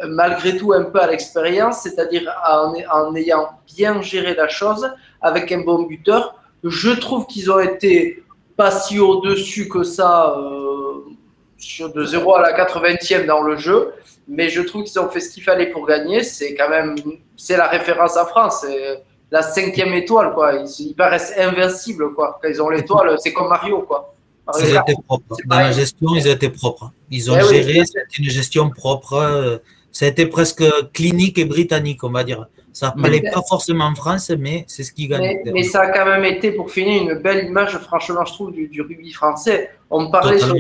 malgré tout un peu à l'expérience, c'est-à-dire en, en, ayant bien géré la chose, avec un bon buteur. Je trouve qu'ils ont été pas si au-dessus que ça, euh, sur de 0 à la 80e dans le jeu mais je trouve qu'ils ont fait ce qu'il fallait pour gagner. C'est quand même, c'est la référence en France. C'est la cinquième étoile, quoi. Ils, paraissent invincibles, quoi. Quand ils ont l'étoile, c'est comme Mario, quoi. Ils étaient propres. Dans la gestion, ils étaient propres. Ils ont eh géré, c'était une gestion propre. Ça a été presque clinique et britannique, on va dire. Ça n'allait pas forcément en France, mais c'est ce qui gagne. Mais, ça a quand même été, pour finir, une belle image, franchement, je trouve, du, rugby français. On parlait sur,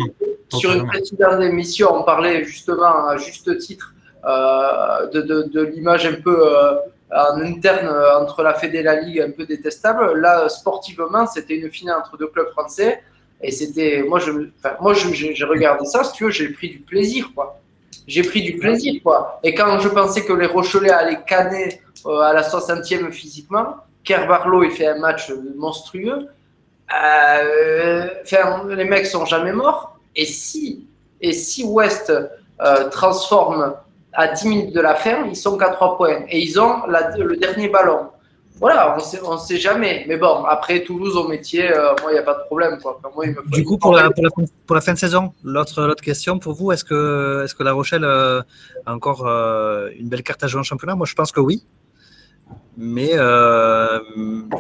sur, une précédente émission, on parlait justement, à juste titre, euh, de, de, l'image un peu euh, en interne euh, entre la Fédé et la Ligue, un peu détestable. Là, sportivement, c'était une finale entre deux clubs français. Et c'était, moi, je, moi, j'ai regardé ça, si tu veux, j'ai pris du plaisir, quoi. J'ai pris du plaisir, quoi. Et quand je pensais que les Rochelais allaient canner euh, à la 60e physiquement. Kerbarlow, il fait un match monstrueux. Euh, les mecs sont jamais morts. Et si, et si West euh, transforme à 10 minutes de la fin, ils sont qu'à 3 points. Et ils ont le dernier ballon. Voilà, on ne sait jamais. Mais bon, après Toulouse au métier, moi, il n'y a pas de problème. du coup, pour la, pour la, fin de saison, l'autre question pour vous, est-ce que, est que La Rochelle a encore une belle carte à jouer en championnat? Moi, je pense que oui mais, euh,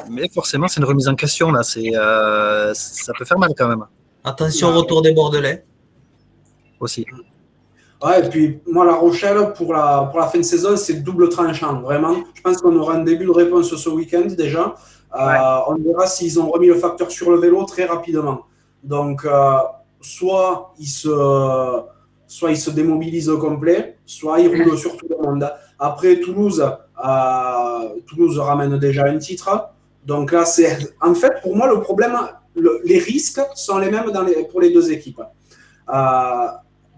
mais forcément, c'est une remise en question. Là. C'est, euh, ça peut faire mal quand même. Attention au retour des Bordelais. Aussi. Ouais, et puis moi, La Rochelle, pour la, pour la fin de saison, c'est double tranchant. Vraiment, je pense qu'on aura un début de réponse ce week-end déjà. Euh, on verra s'ils ont remis le facteur sur le vélo très rapidement. Donc, soit ils se soit ils se démobilisent au complet, soit ils roulent sur tout le monde. Après, Toulouse, Toulouse ramène déjà un titre. Donc là, c'est. En fait, pour moi, le problème, les risques sont les mêmes dans les, pour les deux équipes. Euh,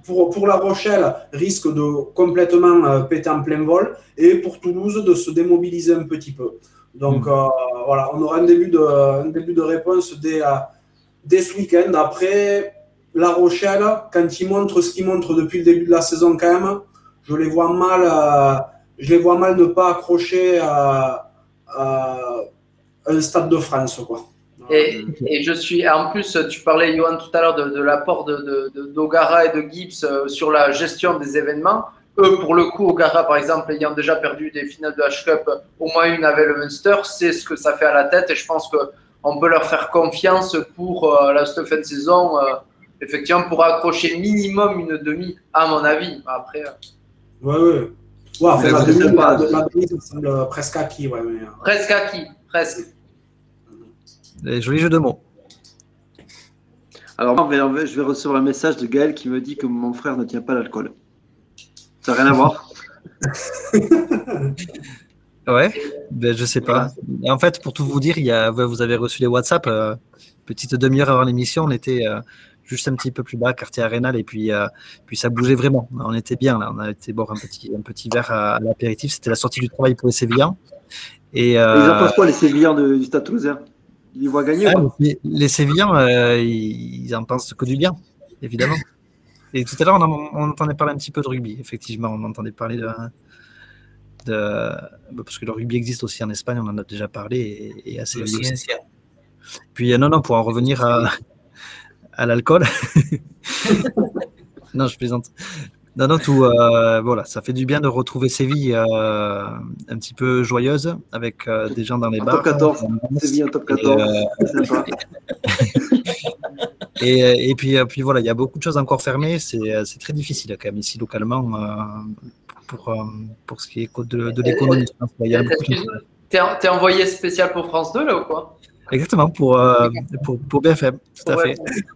pour, pour, La Rochelle, risque de complètement euh, péter en plein vol et pour Toulouse de se démobiliser un petit peu. Donc mm. voilà, on aura un début de, un début de réponse dès, dès ce week-end. Après, La Rochelle, quand ils montrent ce qu'ils montrent depuis le début de la saison, quand même, je les vois mal je les vois mal ne pas accrocher à, un stade de France. Quoi. Et, et, je suis, en plus, tu parlais, Johan, tout à l'heure de, l'apport de, d'Ogara et de Gibbs euh, sur la gestion des événements. eux, pour le coup, O'Gara, par exemple, ayant déjà perdu des finales de H-Cup, au moins une avec le Munster, c'est ce que ça fait à la tête. Et je pense qu'on peut leur faire confiance pour euh, la fin de saison, euh, effectivement, pour accrocher minimum une demi, à mon avis. Après. Ouais, ouais. Ouais, enfin, la, demi, la, la demi, ça semble presque acquis. Ouais, mais... Presque acquis, presque. Les jolis jeux de mots. Alors, je vais recevoir un message de Gaël qui me dit que mon frère ne tient pas l'alcool. Ça n'a rien à voir. ouais, ben, je sais pas. Et en fait, pour tout vous dire, il y a, vous avez reçu les WhatsApp. Euh, petite demi-heure avant l'émission, on était euh, juste un petit peu plus bas, quartier Arénal, et puis, euh, puis ça bougeait vraiment. On était bien là. On a été boire un petit, un petit verre à, l'apéritif. C'était la sortie du travail pour les Sévillans. Et, Ils en pensent quoi, les Sévillans du Stade Toulousain? Ils voient gagner ah, les, les, Sévillans, ils, ils en pensent que du bien, évidemment. Et tout à l'heure, on, entendait parler un petit peu de rugby, effectivement. On entendait parler de, de, Parce que le rugby existe aussi en Espagne, on en a déjà parlé, et, assez Puis, euh, non, non, pour en revenir à, à l'alcool. non, je plaisante. Non, non, tout, euh, voilà, ça fait du bien de retrouver Séville euh, un petit peu joyeuse avec des gens dans les bars. Top 14, Séville en top 14, c'est sympa. Et, et puis, puis voilà, il y a beaucoup de choses encore fermées. C'est très difficile quand même ici localement pour, pour ce qui est de, de l'économie. T'es envoyé spécial pour France 2 là ou quoi? Exactement, pour, pour, pour, BFM, tout à fait.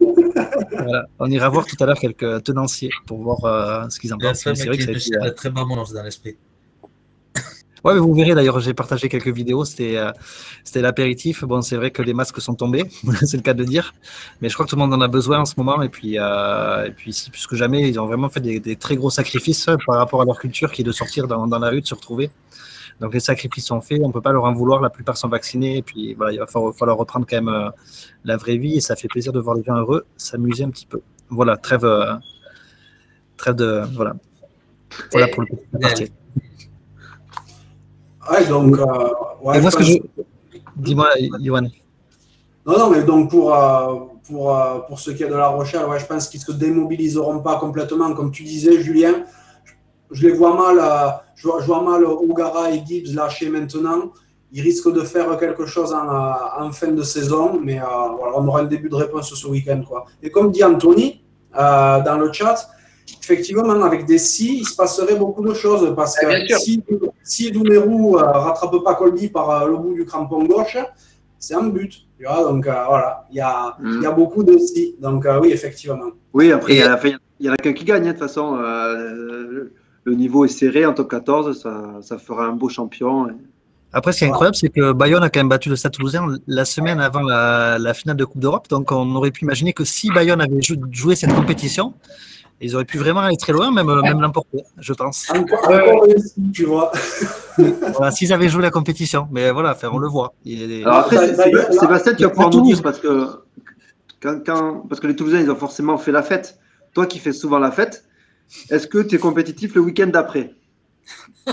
voilà. On ira voir tout à l'heure quelques tenanciers pour voir ce qu'ils en pensent. C'est vrai que c'est très maman dans l'esprit. Ouais, mais vous verrez d'ailleurs, j'ai partagé quelques vidéos. C'était euh, c'était l'apéritif. Bon, c'est vrai que les masques sont tombés, c'est le cas de dire. Mais je crois que tout le monde en a besoin en ce moment. Et puis, euh, et puis plus que jamais, ils ont vraiment fait des, très gros sacrifices par rapport à leur culture qui est de sortir dans, dans la rue, de se retrouver. Donc les sacrifices sont faits, on ne peut pas leur en vouloir, la plupart sont vaccinés, et puis voilà, il va falloir, falloir reprendre quand même euh, la vraie vie, et ça fait plaisir de voir les gens heureux, s'amuser un petit peu. Voilà, trêve, euh, trêve de... Voilà, voilà pour le petit Ouais, donc. Euh, ouais, ce que je... Dis-moi, Yohan. Non, non, mais donc pour, euh, pour, euh, pour ce qui est de La Rochelle, ouais, je pense qu'ils ne se démobiliseront pas complètement. Comme tu disais, Julien, je les vois mal, je vois, je vois mal Ogara et Gibbs lâcher maintenant. Ils risquent de faire quelque chose en, en fin de saison, mais voilà, on aura un début de réponse ce week-end. Quoi. Et comme dit Anthony dans le chat, effectivement, avec des si, il se passerait beaucoup de choses. Parce que si, si Doumerou ne euh, rattrape pas Colby par euh, le bout du crampon gauche, c'est un but. donc euh, voilà, il y, a, il y a mm. beaucoup de si. Donc oui, effectivement. Oui, après, il y, a, il y en a qu'un qui gagne. Hein, de toute façon, le niveau est serré en top 14, ça, ça fera un beau champion. Après, ce qui est incroyable, c'est que Bayonne a quand même battu le Stade Toulousain la semaine avant la, la finale de Coupe d'Europe. Donc, on aurait pu imaginer que si Bayonne avait joué cette compétition, ils auraient pu vraiment aller très loin, même, même l'emporter, je pense. Encore tu vois. voilà, S'ils avaient joué la compétition, mais voilà, on le voit. Alors après, Sébastien, tu vas pouvoir nous dire parce que, quand, parce que les Toulousains, ils ont forcément fait la fête. Toi qui fais souvent la fête, est-ce que tu es compétitif le week-end d'après?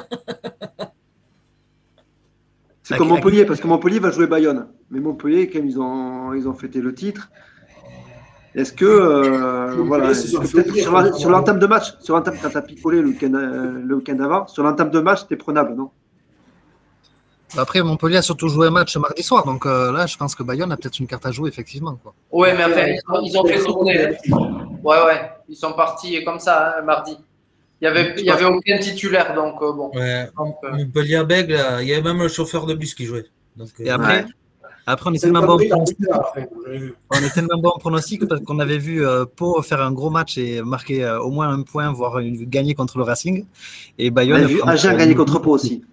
C'est comme Montpellier, parce que Montpellier va jouer Bayonne. Mais Montpellier, quand ils ont, ils ont fêté le titre, est-ce que, euh, voilà, sur, l'entame de match, sur l'entame, quand tu as picolé le week-end euh, le week avant, sur l'entame de match, c'était prenable, non? Après, Montpellier a surtout joué un match mardi soir, donc euh, là, je pense que Bayonne a peut-être une carte à jouer, effectivement. Quoi. Ouais, mais après, ils ont, fait tourner. Ouais, ouais, ils sont partis comme ça, hein, mardi. Il n'y avait, il y avait aucun titulaire, donc bon. Ouais, Montpellier Bègle, il y avait même le chauffeur de bus qui jouait. Donc, Et après, après, on est, tellement bon, on est tellement bon en pronostic parce qu'on avait vu euh, Pau faire un gros match et marquer euh, au moins un point, voire une, gagner contre le Racing. Et Bayonne. On a vu Agen gagner contre Pau aussi.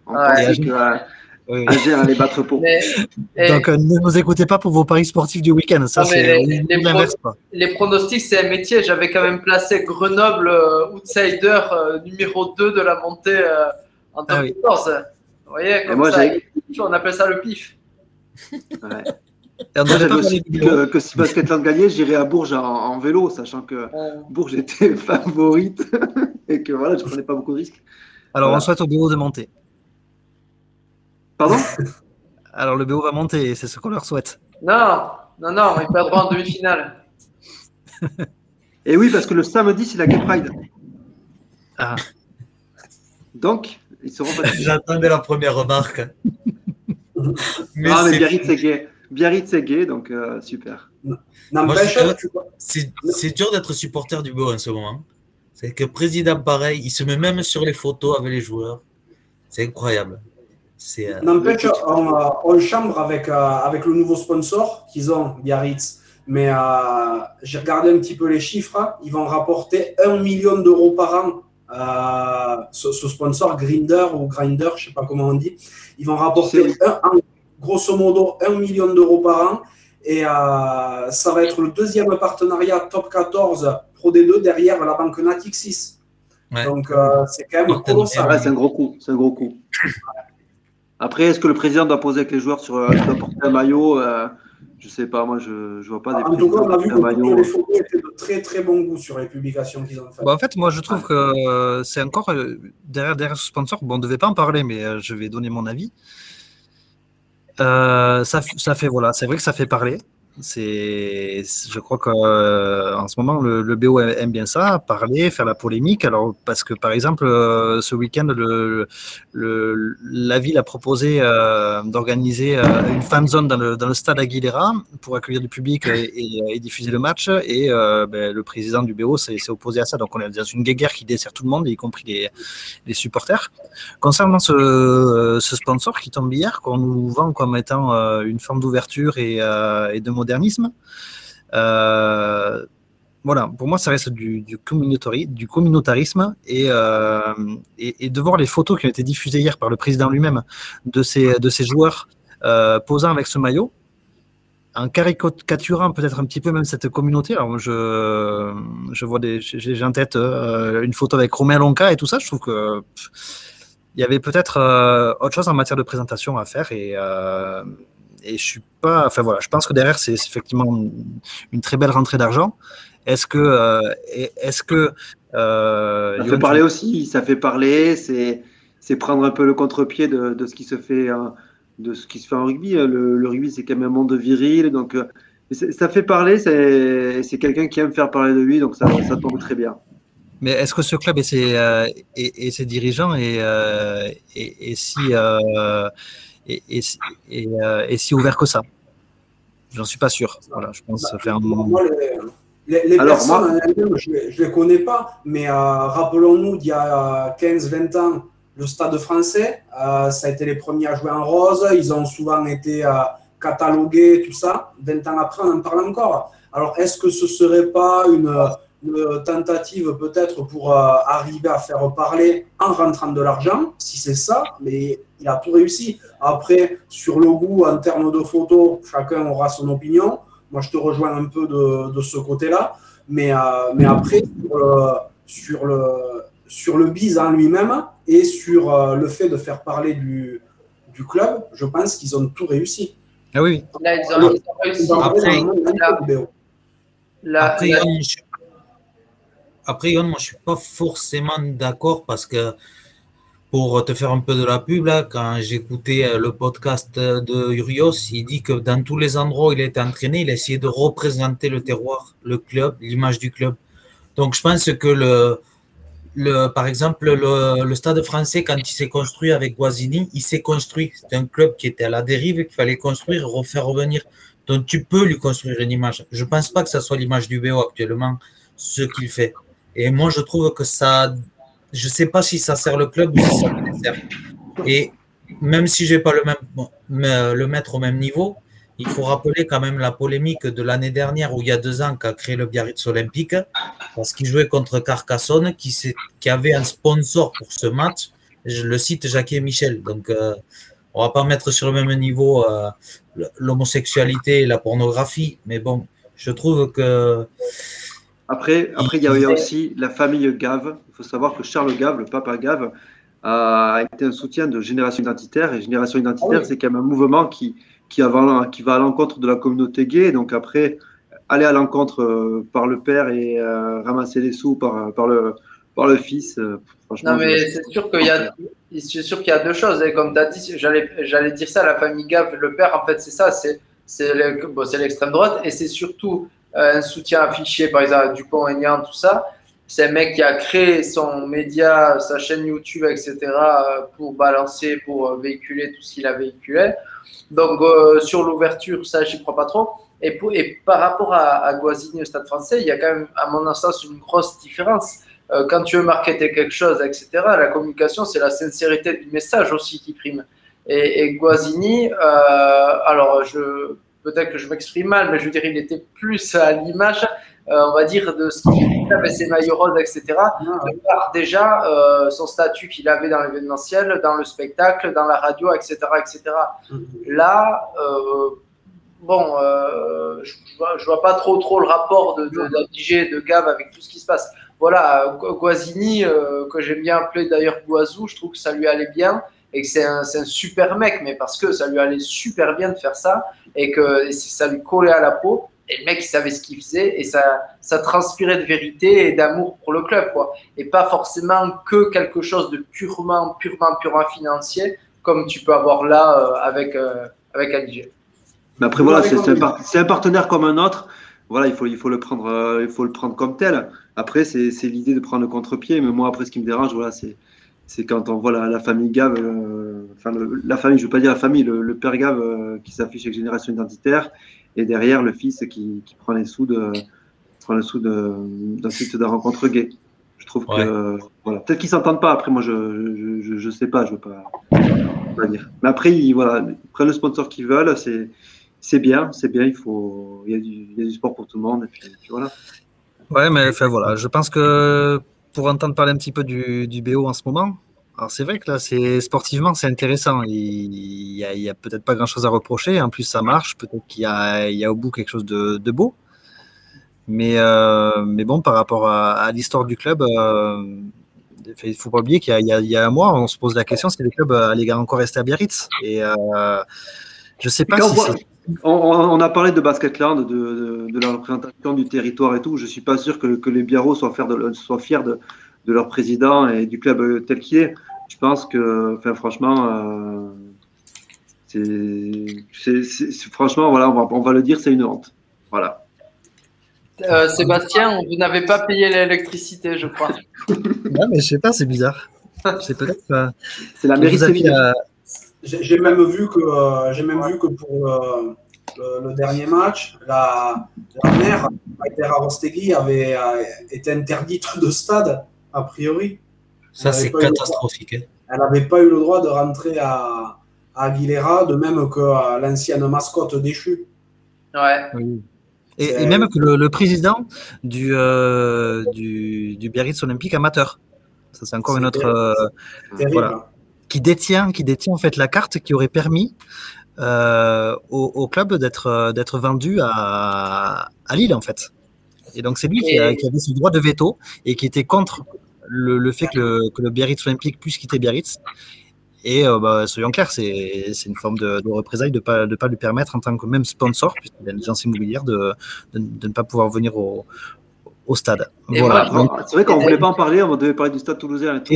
Ouais. Agen, allait battre Pau. Donc euh, ne nous écoutez pas pour vos paris sportifs du week-end. Ça, c'est l'inverse. Les, pronostics, c'est un métier. J'avais quand même placé Grenoble outsider numéro 2 de la montée en top ah, 14. Vous voyez, comme moi, ça, on appelle ça le pif. Ouais. J'avais aussi que, que, si Basketland gagnait, j'irais à Bourges en, vélo, sachant que Bourges était favorite et que voilà, je prenais pas beaucoup de risques. Alors, on souhaite au BO de monter. Pardon Alors, le BO va monter, c'est ce qu'on leur souhaite. Non, non, non, ils perdront en demi-finale. et oui, parce que le samedi, c'est la Gay Pride. Ah. Donc, ils seront pas. J'attendais la première remarque. mais ah, mais Biarritz, c'est gay. Biarritz, c'est gay, donc euh, super. C'est dur d'être supporter du beau en ce moment. C'est que président pareil, il se met même sur les photos avec les joueurs. C'est incroyable. Euh, N'empêche, on, on, chambre avec, euh, avec le nouveau sponsor qu'ils ont, Biarritz. Mais euh, j'ai regardé un petit peu les chiffres. Ils vont rapporter 1 million d'euros par an. Ce, sponsor, Grinder ou Grinder, je ne sais pas comment on dit. Ils vont rapporter grosso modo 1 million d'euros par an. Et ça va être le deuxième partenariat top 14 Pro D2 derrière la banque Natixis. Donc c'est quand même colossal. c'est un gros coup. C'est un gros coup. Après, est-ce que le président doit poser avec les joueurs sur euh, doit porter un maillot euh, Je ne sais pas, moi je ne vois pas des En tout cas, on a vu que les photos étaient de très très bon goût sur les publications qu'ils ont faites. en fait, moi je trouve que euh, c'est encore derrière, derrière ce sponsor, bon, on ne devait pas en parler, mais je vais donner mon avis. ça, ça fait, voilà, c'est vrai que ça fait parler. C'est, je crois qu'en euh, ce moment, le, BO aime bien ça, parler, faire la polémique. Alors, parce que par exemple, euh, ce week-end, la ville a proposé euh, d'organiser une fan zone dans le, dans le, stade Aguilera pour accueillir du public et, diffuser le match. Et ben, le président du BO s'est opposé à ça. Donc, on est dans une guerre qui dessert tout le monde, y compris les, supporters. Concernant ce, ce, sponsor qui tombe hier, qu'on nous vend comme étant une forme d'ouverture et, et de modernisme. Euh, voilà, pour moi, ça reste du, communautarisme euh, et, de voir les photos qui ont été diffusées hier par le président lui-même de ces, joueurs euh, posant avec ce maillot, en caricaturant peut-être un petit peu même cette communauté. Alors, je, vois des, j'ai en tête une photo avec Romain Lonca et tout ça. Je trouve que il y avait peut-être autre chose en matière de présentation à faire et et je suis pas. Enfin voilà, je pense que derrière c'est effectivement une, très belle rentrée d'argent. Est-ce que, euh, est-ce que euh, ça fait parler aussi, ça fait parler, c'est c'est prendre un peu le contre-pied de, de, ce qui se fait hein, de ce qui se fait en rugby. Le, le rugby c'est quand même un monde viril, donc euh, ça fait parler. C'est quelqu'un qui aime faire parler de lui, donc ça, ça tombe très bien. Mais est-ce que ce club et ses, et, et ses dirigeants et, et, si euh, et, si ouvert que ça. J'en suis pas sûr. Voilà, je pense faire un moment. les, les, personnes, je ne les connais pas, mais euh, rappelons-nous d'il y a 15-20 ans, le stade français, euh, ça a été les premiers à jouer en rose. Ils ont souvent été catalogués, tout ça. 20 ans après, on en parle encore. Alors, est-ce que ce ne serait pas une, une tentative peut-être pour arriver à faire parler en rentrant de l'argent Si c'est ça, mais il a tout réussi. Après, sur le goût, en termes de photos, chacun aura son opinion. Moi, je te rejoins un peu de, de ce côté-là. Mais, euh, mais après, sur, le, sur le bise en lui-même et sur euh, le fait de faire parler du, du club, je pense qu'ils ont tout réussi. Ah oui. Là, ils ont, réussi. Après, après, après, moi, je ne suis pas forcément d'accord parce que pour te faire un peu de la pub, là, quand j'écoutais euh, le podcast de Urios, il dit que dans tous les endroits où il était entraîné, il a essayé de représenter le terroir, le club, l'image du club. Donc je pense que le, le par exemple, le, stade français, quand il s'est construit avec Guasini, il s'est construit. C'était un club qui était à la dérive et qu'il fallait construire, refaire revenir. Donc tu peux lui construire une image. Je ne pense pas que ça soit l'image du BO actuellement, ce qu'il fait. Et moi, je trouve que ça je ne sais pas si ça sert le club ou si ça sert. Et même si je ne vais pas le, même, le mettre au même niveau, il faut rappeler quand même la polémique de l'année dernière ou il y a deux ans qu'a créé le Biarritz Olympique parce qu'il jouait contre Carcassonne qui, qui, avait un sponsor pour ce match. Je le cite Jacques et Michel. Donc, euh, on ne va pas mettre sur le même niveau euh, l'homosexualité et la pornographie. Mais bon, je trouve que après, après il y a aussi la famille Gave. Il faut savoir que Charles Gave, le papa Gave, a été un soutien de Génération Identitaire. Et Génération Identitaire, ah c'est quand même un mouvement qui, qui, qui va à l'encontre de la communauté gay. Donc après, aller à l'encontre euh, par le père et euh, ramasser les sous par, par, le, par le fils, euh, franchement. Non, mais c'est sûr qu'il y a. C'est sûr qu'il y a deux choses. Et comme tu as dit, j'allais dire ça, la famille Gave, le père, en fait, c'est ça, c'est l'extrême droite. Et c'est surtout un soutien affiché par exemple Dupont, Aignan, tout ça. C'est un mec qui a créé son média, sa chaîne YouTube, etc., pour balancer, pour véhiculer tout ce qu'il a véhiculé. Donc, sur l'ouverture, ça, j'y crois pas trop. Et, par rapport à, à au Stade français, il y a quand même, à mon sens, une grosse différence. Euh, quand tu veux marketer quelque chose, etc., la communication, c'est la sincérité du message aussi qui prime. Et, et euh, alors je, peut-être que je m'exprime mal, mais je veux dire, il était plus à l'image, euh, on va dire, de ce qu'il avait ses maillots roses, etc. Par déjà euh, son statut qu'il avait dans l'événementiel, dans le spectacle, dans la radio, etc. etc. Là, euh, bon, je, je, vois, pas trop trop le rapport de, de, de, de Gave avec tout ce qui se passe. Voilà, Guazzini, que j'aime bien appeler d'ailleurs Guazou, je trouve que ça lui allait bien et que c'est un, un, super mec, mais parce que ça lui allait super bien de faire ça et que et ça lui collait à la peau. Et le mec, il savait ce qu'il faisait et ça, ça transpirait de vérité et d'amour pour le club, quoi. Et pas forcément que quelque chose de purement, purement, purement financier, comme tu peux avoir là euh, avec, euh, avec Aligé. Mais après, voilà, c'est un, un, partenaire comme un autre. Voilà, il faut, il faut, le, prendre, euh, il faut le prendre comme tel. Après, c'est l'idée de prendre le contre-pied. Mais moi, après, ce qui me dérange, voilà, c'est c'est quand on voit la, la famille Gave, euh, enfin le, la famille, je veux pas dire la famille, le, le père Gave euh, qui s'affiche avec Génération Identitaire, et derrière le fils qui, qui prend les sous de prend le sous d'un site de rencontre gay. Je trouve ouais. que voilà, peut-être qu'ils s'entendent pas. Après, moi, je, je, je, je sais pas, je veux pas, pas dire. Mais après, ils, voilà, ils prennent le sponsor qu'ils veulent. C'est c'est bien, c'est bien. Il faut, il y, a du, il y a du sport pour tout le monde. Et puis, puis voilà. Ouais, mais enfin voilà, je pense que pour entendre parler un petit peu du, du BO en ce moment, alors c'est vrai que là, c'est sportivement, c'est intéressant. Il y a, a peut-être pas grand-chose à reprocher. En plus, ça marche. Peut-être qu'il y a, il y a au bout quelque chose de, de beau. Mais, euh, mais bon, par rapport à, à l'histoire du club, euh, il faut pas oublier qu'il y, a un mois, on se pose la question si le club allait encore rester à Biarritz. Et euh, je sais pas si c'est on, on, a parlé de Basketland, de, de, de, la représentation du territoire et tout. Je suis pas sûr que, que les Biarros soient, de, soient fiers de, de, leur président et du club tel qu'il est. Je pense que, enfin, franchement, euh, c'est, franchement, voilà, on va, on va le dire, c'est une honte. Voilà. Euh, Sébastien, vous n'avez pas payé l'électricité, je crois. non, mais je sais pas, c'est bizarre. C'est peut-être. Euh, c'est la mairie euh, J'ai même vu que euh, j'ai même vu que pour le, le, le dernier match, la, la mère, Maïtera Rostegui, avait euh, été interdite de stade a priori. Ça c'est catastrophique. Hein. Elle n'avait pas eu le droit de rentrer à, à Aguilera, de même que l'ancienne mascotte déchue. Ouais. Oui. Et, et, même que le, le président du, euh, du, du, Biarritz Olympique amateur. Ça, c'est encore une autre. Euh, voilà, qui détient, qui détient en fait la carte qui aurait permis euh, au, au, club d'être d'être vendu à, à Lille en fait. Et donc c'est lui qui, a, qui, avait ce droit de veto et qui était contre le, le fait que le, que le Biarritz Olympique puisse quitter Biarritz. Et euh, bah, soyons clairs, c'est une forme de, de représailles de ne pas, de pas lui permettre, en tant que même sponsor, puisqu'il a une agence immobilière, de, de, de, ne pas pouvoir venir au, au stade. Et voilà. C'est vrai qu'on ne voulait pas en parler, on devait parler du stade toulousain. Et tout.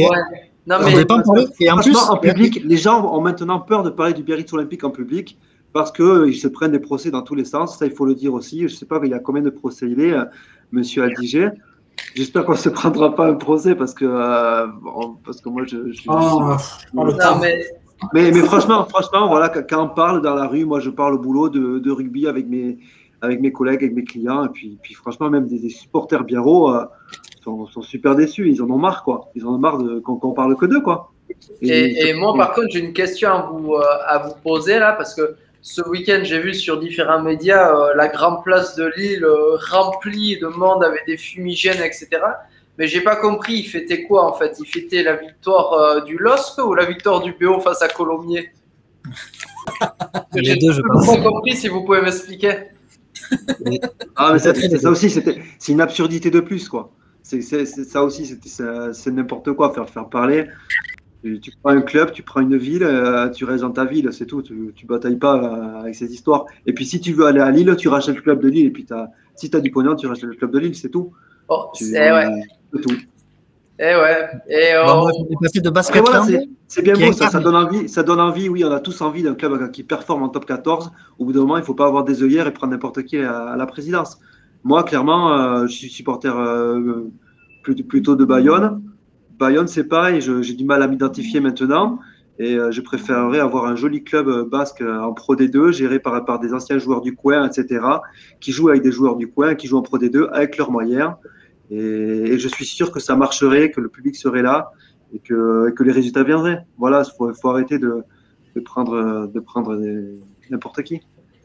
Non, mais... On ne pas en parler. Et en plus, en public, les gens ont maintenant peur de parler du Biarritz Olympique en public parce qu'ils se prennent des procès dans tous les sens. Ça, il faut le dire aussi. Je ne sais pas, il y a combien de procès il est, euh, monsieur Aldiger. J'espère qu'on ne se prendra pas un procès parce que, euh, parce que moi, je. je, oh, je non, mais... mais... Mais, franchement, franchement, voilà, quand on parle dans la rue, moi, je parle au boulot de, de rugby avec mes, avec mes collègues, avec mes clients. Et puis, puis franchement, même des, des supporters biarro euh, sont, sont, super déçus. Ils en ont marre, quoi. Ils en ont marre de, qu'on qu parle que d'eux, quoi. Et, et, et moi, par contre, j'ai une question à vous, euh, à vous poser là, parce que ce week-end, j'ai vu sur différents médias euh, la grande place de Lille euh, remplie de monde avec des fumigènes, etc. Mais j'ai pas compris, il fêtait quoi en fait? Il fêtait la victoire euh, du LOSC ou la victoire du BO face à Colomiers? Les deux, je pense. pas compris si vous pouvez m'expliquer. Ah, mais ça, ça aussi, c'est une absurdité de plus, quoi. C'est ça aussi, c'est n'importe quoi, faire, faire parler. Tu, tu, prends un club, tu prends une ville, euh, tu restes dans ta ville, c'est tout. Tu, ne batailles pas euh, avec ces histoires. Et puis si tu veux aller à Lille, tu rachètes le club de Lille. Et puis as, si tu as du pognon, tu rachètes le club de Lille, c'est tout. Oh, c'est ouais. tout. Et ouais. Et oh. bon, de basket. Voilà, c'est bien beau, ça, ça, donne envie. Ça donne envie. Oui, on a tous envie d'un club qui performe en top 14. Au bout d'un moment, il ne faut pas avoir des œillères et prendre n'importe qui à, à, la présidence. Moi, clairement, euh, je suis supporter plutôt de Bayonne. Bayonne, c'est pareil, j'ai du mal à m'identifier maintenant. Et je préférerais avoir un joli club basque en Pro D2, géré par, par des anciens joueurs du coin, etc., qui jouent avec des joueurs du coin, qui jouent en Pro D2 avec leurs moyens. Et, je suis sûr que ça marcherait, que le public serait là et que, que les résultats viendraient. Voilà, il faut, faut, arrêter de, de prendre, de prendre n'importe qui.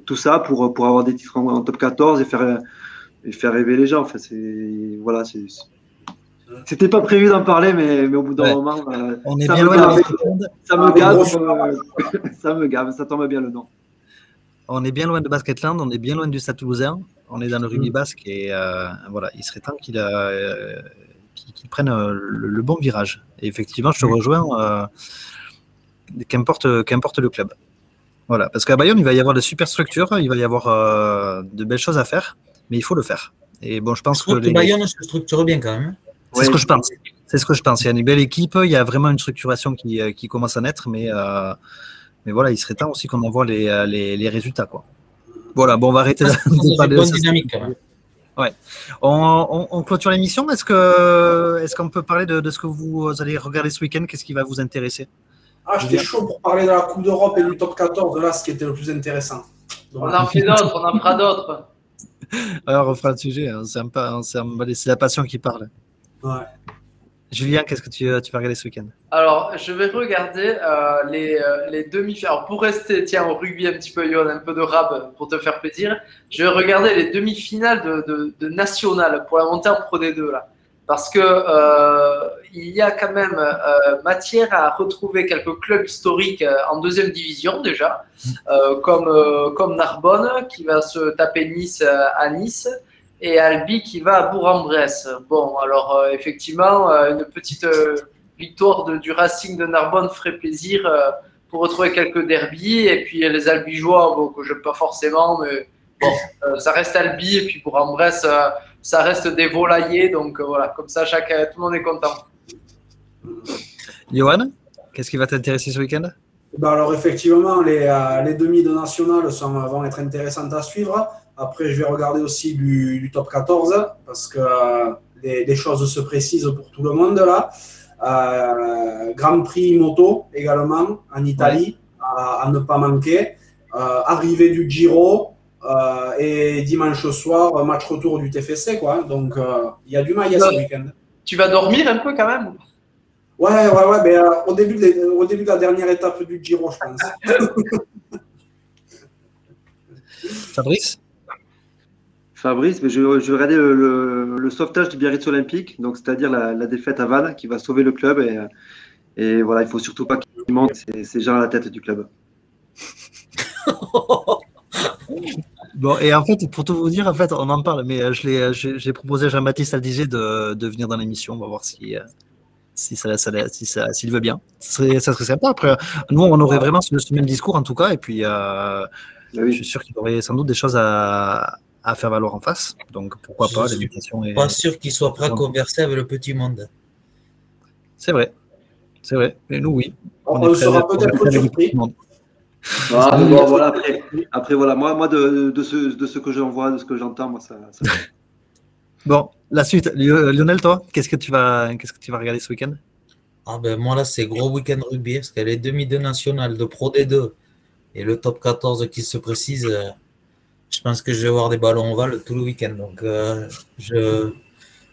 Tout ça pour, pour avoir des titres en, top 14 et faire, et faire rêver les gens. Enfin, c'est, voilà, c'est, c'était pas prévu d'en parler, mais, mais au bout d'un moment, euh, on est bien loin ça me gave, ça me gave, ça tombe bien le nom. On est bien loin de Basketland, on est bien loin du Stade Toulousain, on est dans le rugby mm. basque et euh, voilà, il serait temps qu'il euh, prenne le, bon virage. Et effectivement, je te rejoins, qu'importe, le club. Voilà, parce qu'à Bayonne, il va y avoir de super structures, il va y avoir de belles choses à faire, mais il faut le faire. Et bon, je pense que, les... Bayonne se structure bien quand même. C'est ce que je pense. C'est ce que je pense. Il y a une belle équipe, il y a vraiment une structuration qui, euh, qui commence à naître, mais, euh, mais voilà, il serait temps aussi qu'on envoie les, euh, les, les, résultats. Quoi. Voilà, bon, on va arrêter de parler de dynamique quand même. Ouais. On, on, clôture l'émission. Est-ce que est-ce qu'on peut parler de, de, ce que vous allez regarder ce week-end? Qu'est-ce qui va vous intéresser? Ah, j'étais chaud pour parler de la Coupe d'Europe et du top 14, là, ce qui était le plus intéressant. on en fait d'autres, on en fera d'autres. Alors, on fera le sujet. Hein. C'est la passion qui parle. Ouais. Julien, qu'est-ce que tu, tu, vas regarder ce week-end? Alors, je vais regarder euh, les, euh, les demi-finales. Pour rester, tiens, au rugby un petit peu, Yon, un peu de rab pour te faire plaisir. Je vais regarder les demi-finales de, de, de, National pour la montée en Pro D2 là. Parce que euh, il y a quand même euh, matière à retrouver quelques clubs historiques euh, en deuxième division déjà, comme, comme Narbonne qui va se taper Nice à Nice et Albi qui va à Bourg-en-Bresse. Bon, alors euh, effectivement, euh, une petite euh, victoire de, du Racing de Narbonne ferait plaisir pour retrouver quelques derbies. Et puis les Albigeois, bon, que je pas forcément, mais bon, ça reste Albi. Et puis Bourg-en-Bresse, ça reste des volaillers. Donc voilà, comme ça, chaque, tout le monde est content. Johan, qu'est-ce qui va t'intéresser ce week-end? Ben alors effectivement, les, les demi de national vont être intéressantes à suivre. Après, je vais regarder aussi du, top 14 parce que euh, les, choses se précisent pour tout le monde là. Euh, Grand Prix moto également en Italie à, ne pas manquer. Euh, arrivée du Giro et dimanche soir match retour du TFC quoi. Donc il y a du mal ce week-end. Tu vas dormir un peu quand même. Ouais, ouais, ouais, mais au, début de, au début de la dernière étape du Giro, je pense. Fabrice? Fabrice, mais je, je regarder le, sauvetage du Biarritz Olympique, donc c'est-à-dire la, défaite à Vannes qui va sauver le club et, et voilà, il faut surtout pas qu'il monte ces, gens à la tête du club. bon, et en fait, pour tout vous dire, en fait, on en parle, mais je j'ai proposé à Jean-Baptiste Aldiger de, de, venir dans l'émission. On va voir si, si ça, si ça, s'il veut bien. Ça serait, ça serait sympa. Après, nous, on aurait vraiment ce, même discours en tout cas, et puis euh, bah je suis sûr qu'il aurait sans doute des choses à, à faire valoir en face. Donc pourquoi pas l'éducation est... Pas sûr qu'il soit prêt à converser avec le petit monde. C'est vrai. C'est vrai. Mais nous, oui. On, sera peut-être surpris. Ah, voilà, après, après, voilà, moi, moi de, de, ce, de ce que j'en vois, de ce que j'entends, moi, ça. bon, la suite. Lionel, toi, qu'est-ce que tu vas, qu'est-ce que tu vas regarder ce week-end? Ah ben moi là c'est gros week-end rugby parce qu'elle est demi de national de Pro D2 et le top 14 qui se précise euh, je pense que je vais voir des ballons ovales tout le week-end. Donc, euh, je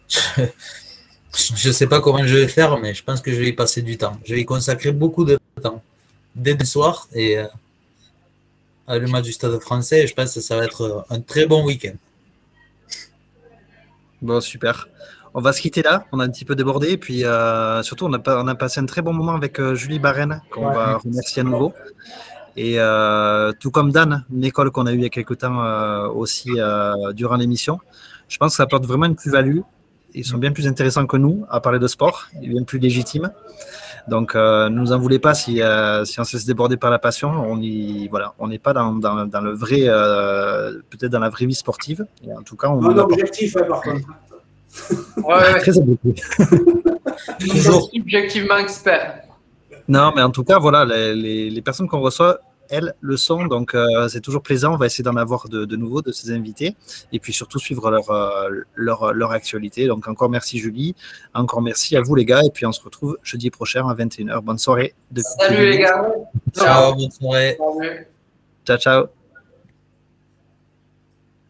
je ne sais pas comment je vais faire, mais je pense que je vais y passer du temps. Je vais y consacrer beaucoup de temps dès le soir et euh, le match du Stade français. je pense que ça va être un très bon week-end. Bon, super. On va se quitter là. On a un petit peu débordé. Et puis, euh, surtout, on a, on a, passé un très bon moment avec Julie Barren, qu'on va remercier à nouveau. Et euh, tout comme Dan, une école qu'on a eue il y a quelques temps euh, aussi euh, durant l'émission, je pense que ça apporte vraiment une plus-value. Ils sont bien plus intéressants que nous à parler de sport, et bien plus légitimes. Donc, ne nous en voulez pas si, si on se laisse déborder par la passion. On y, voilà, on n'est pas dans, dans, dans, le vrai, peut-être dans la vraie vie sportive. Et en tout cas, on. Un objectif, hein, par contre. ouais, Très objectivement expert. Non, mais en tout cas, voilà, les, les, personnes qu'on reçoit elles le sont. Donc, euh, c'est toujours plaisant. On va essayer d'en avoir de, de nouveaux de ces invités. Et puis surtout, suivre leur, euh, leur, leur actualité. Donc, encore merci, Julie. Encore merci à vous, les gars. Et puis, on se retrouve jeudi prochain à 21h. Bonne soirée. Salut, les gars. Ciao, bonne soirée. Salut. Ciao, ciao.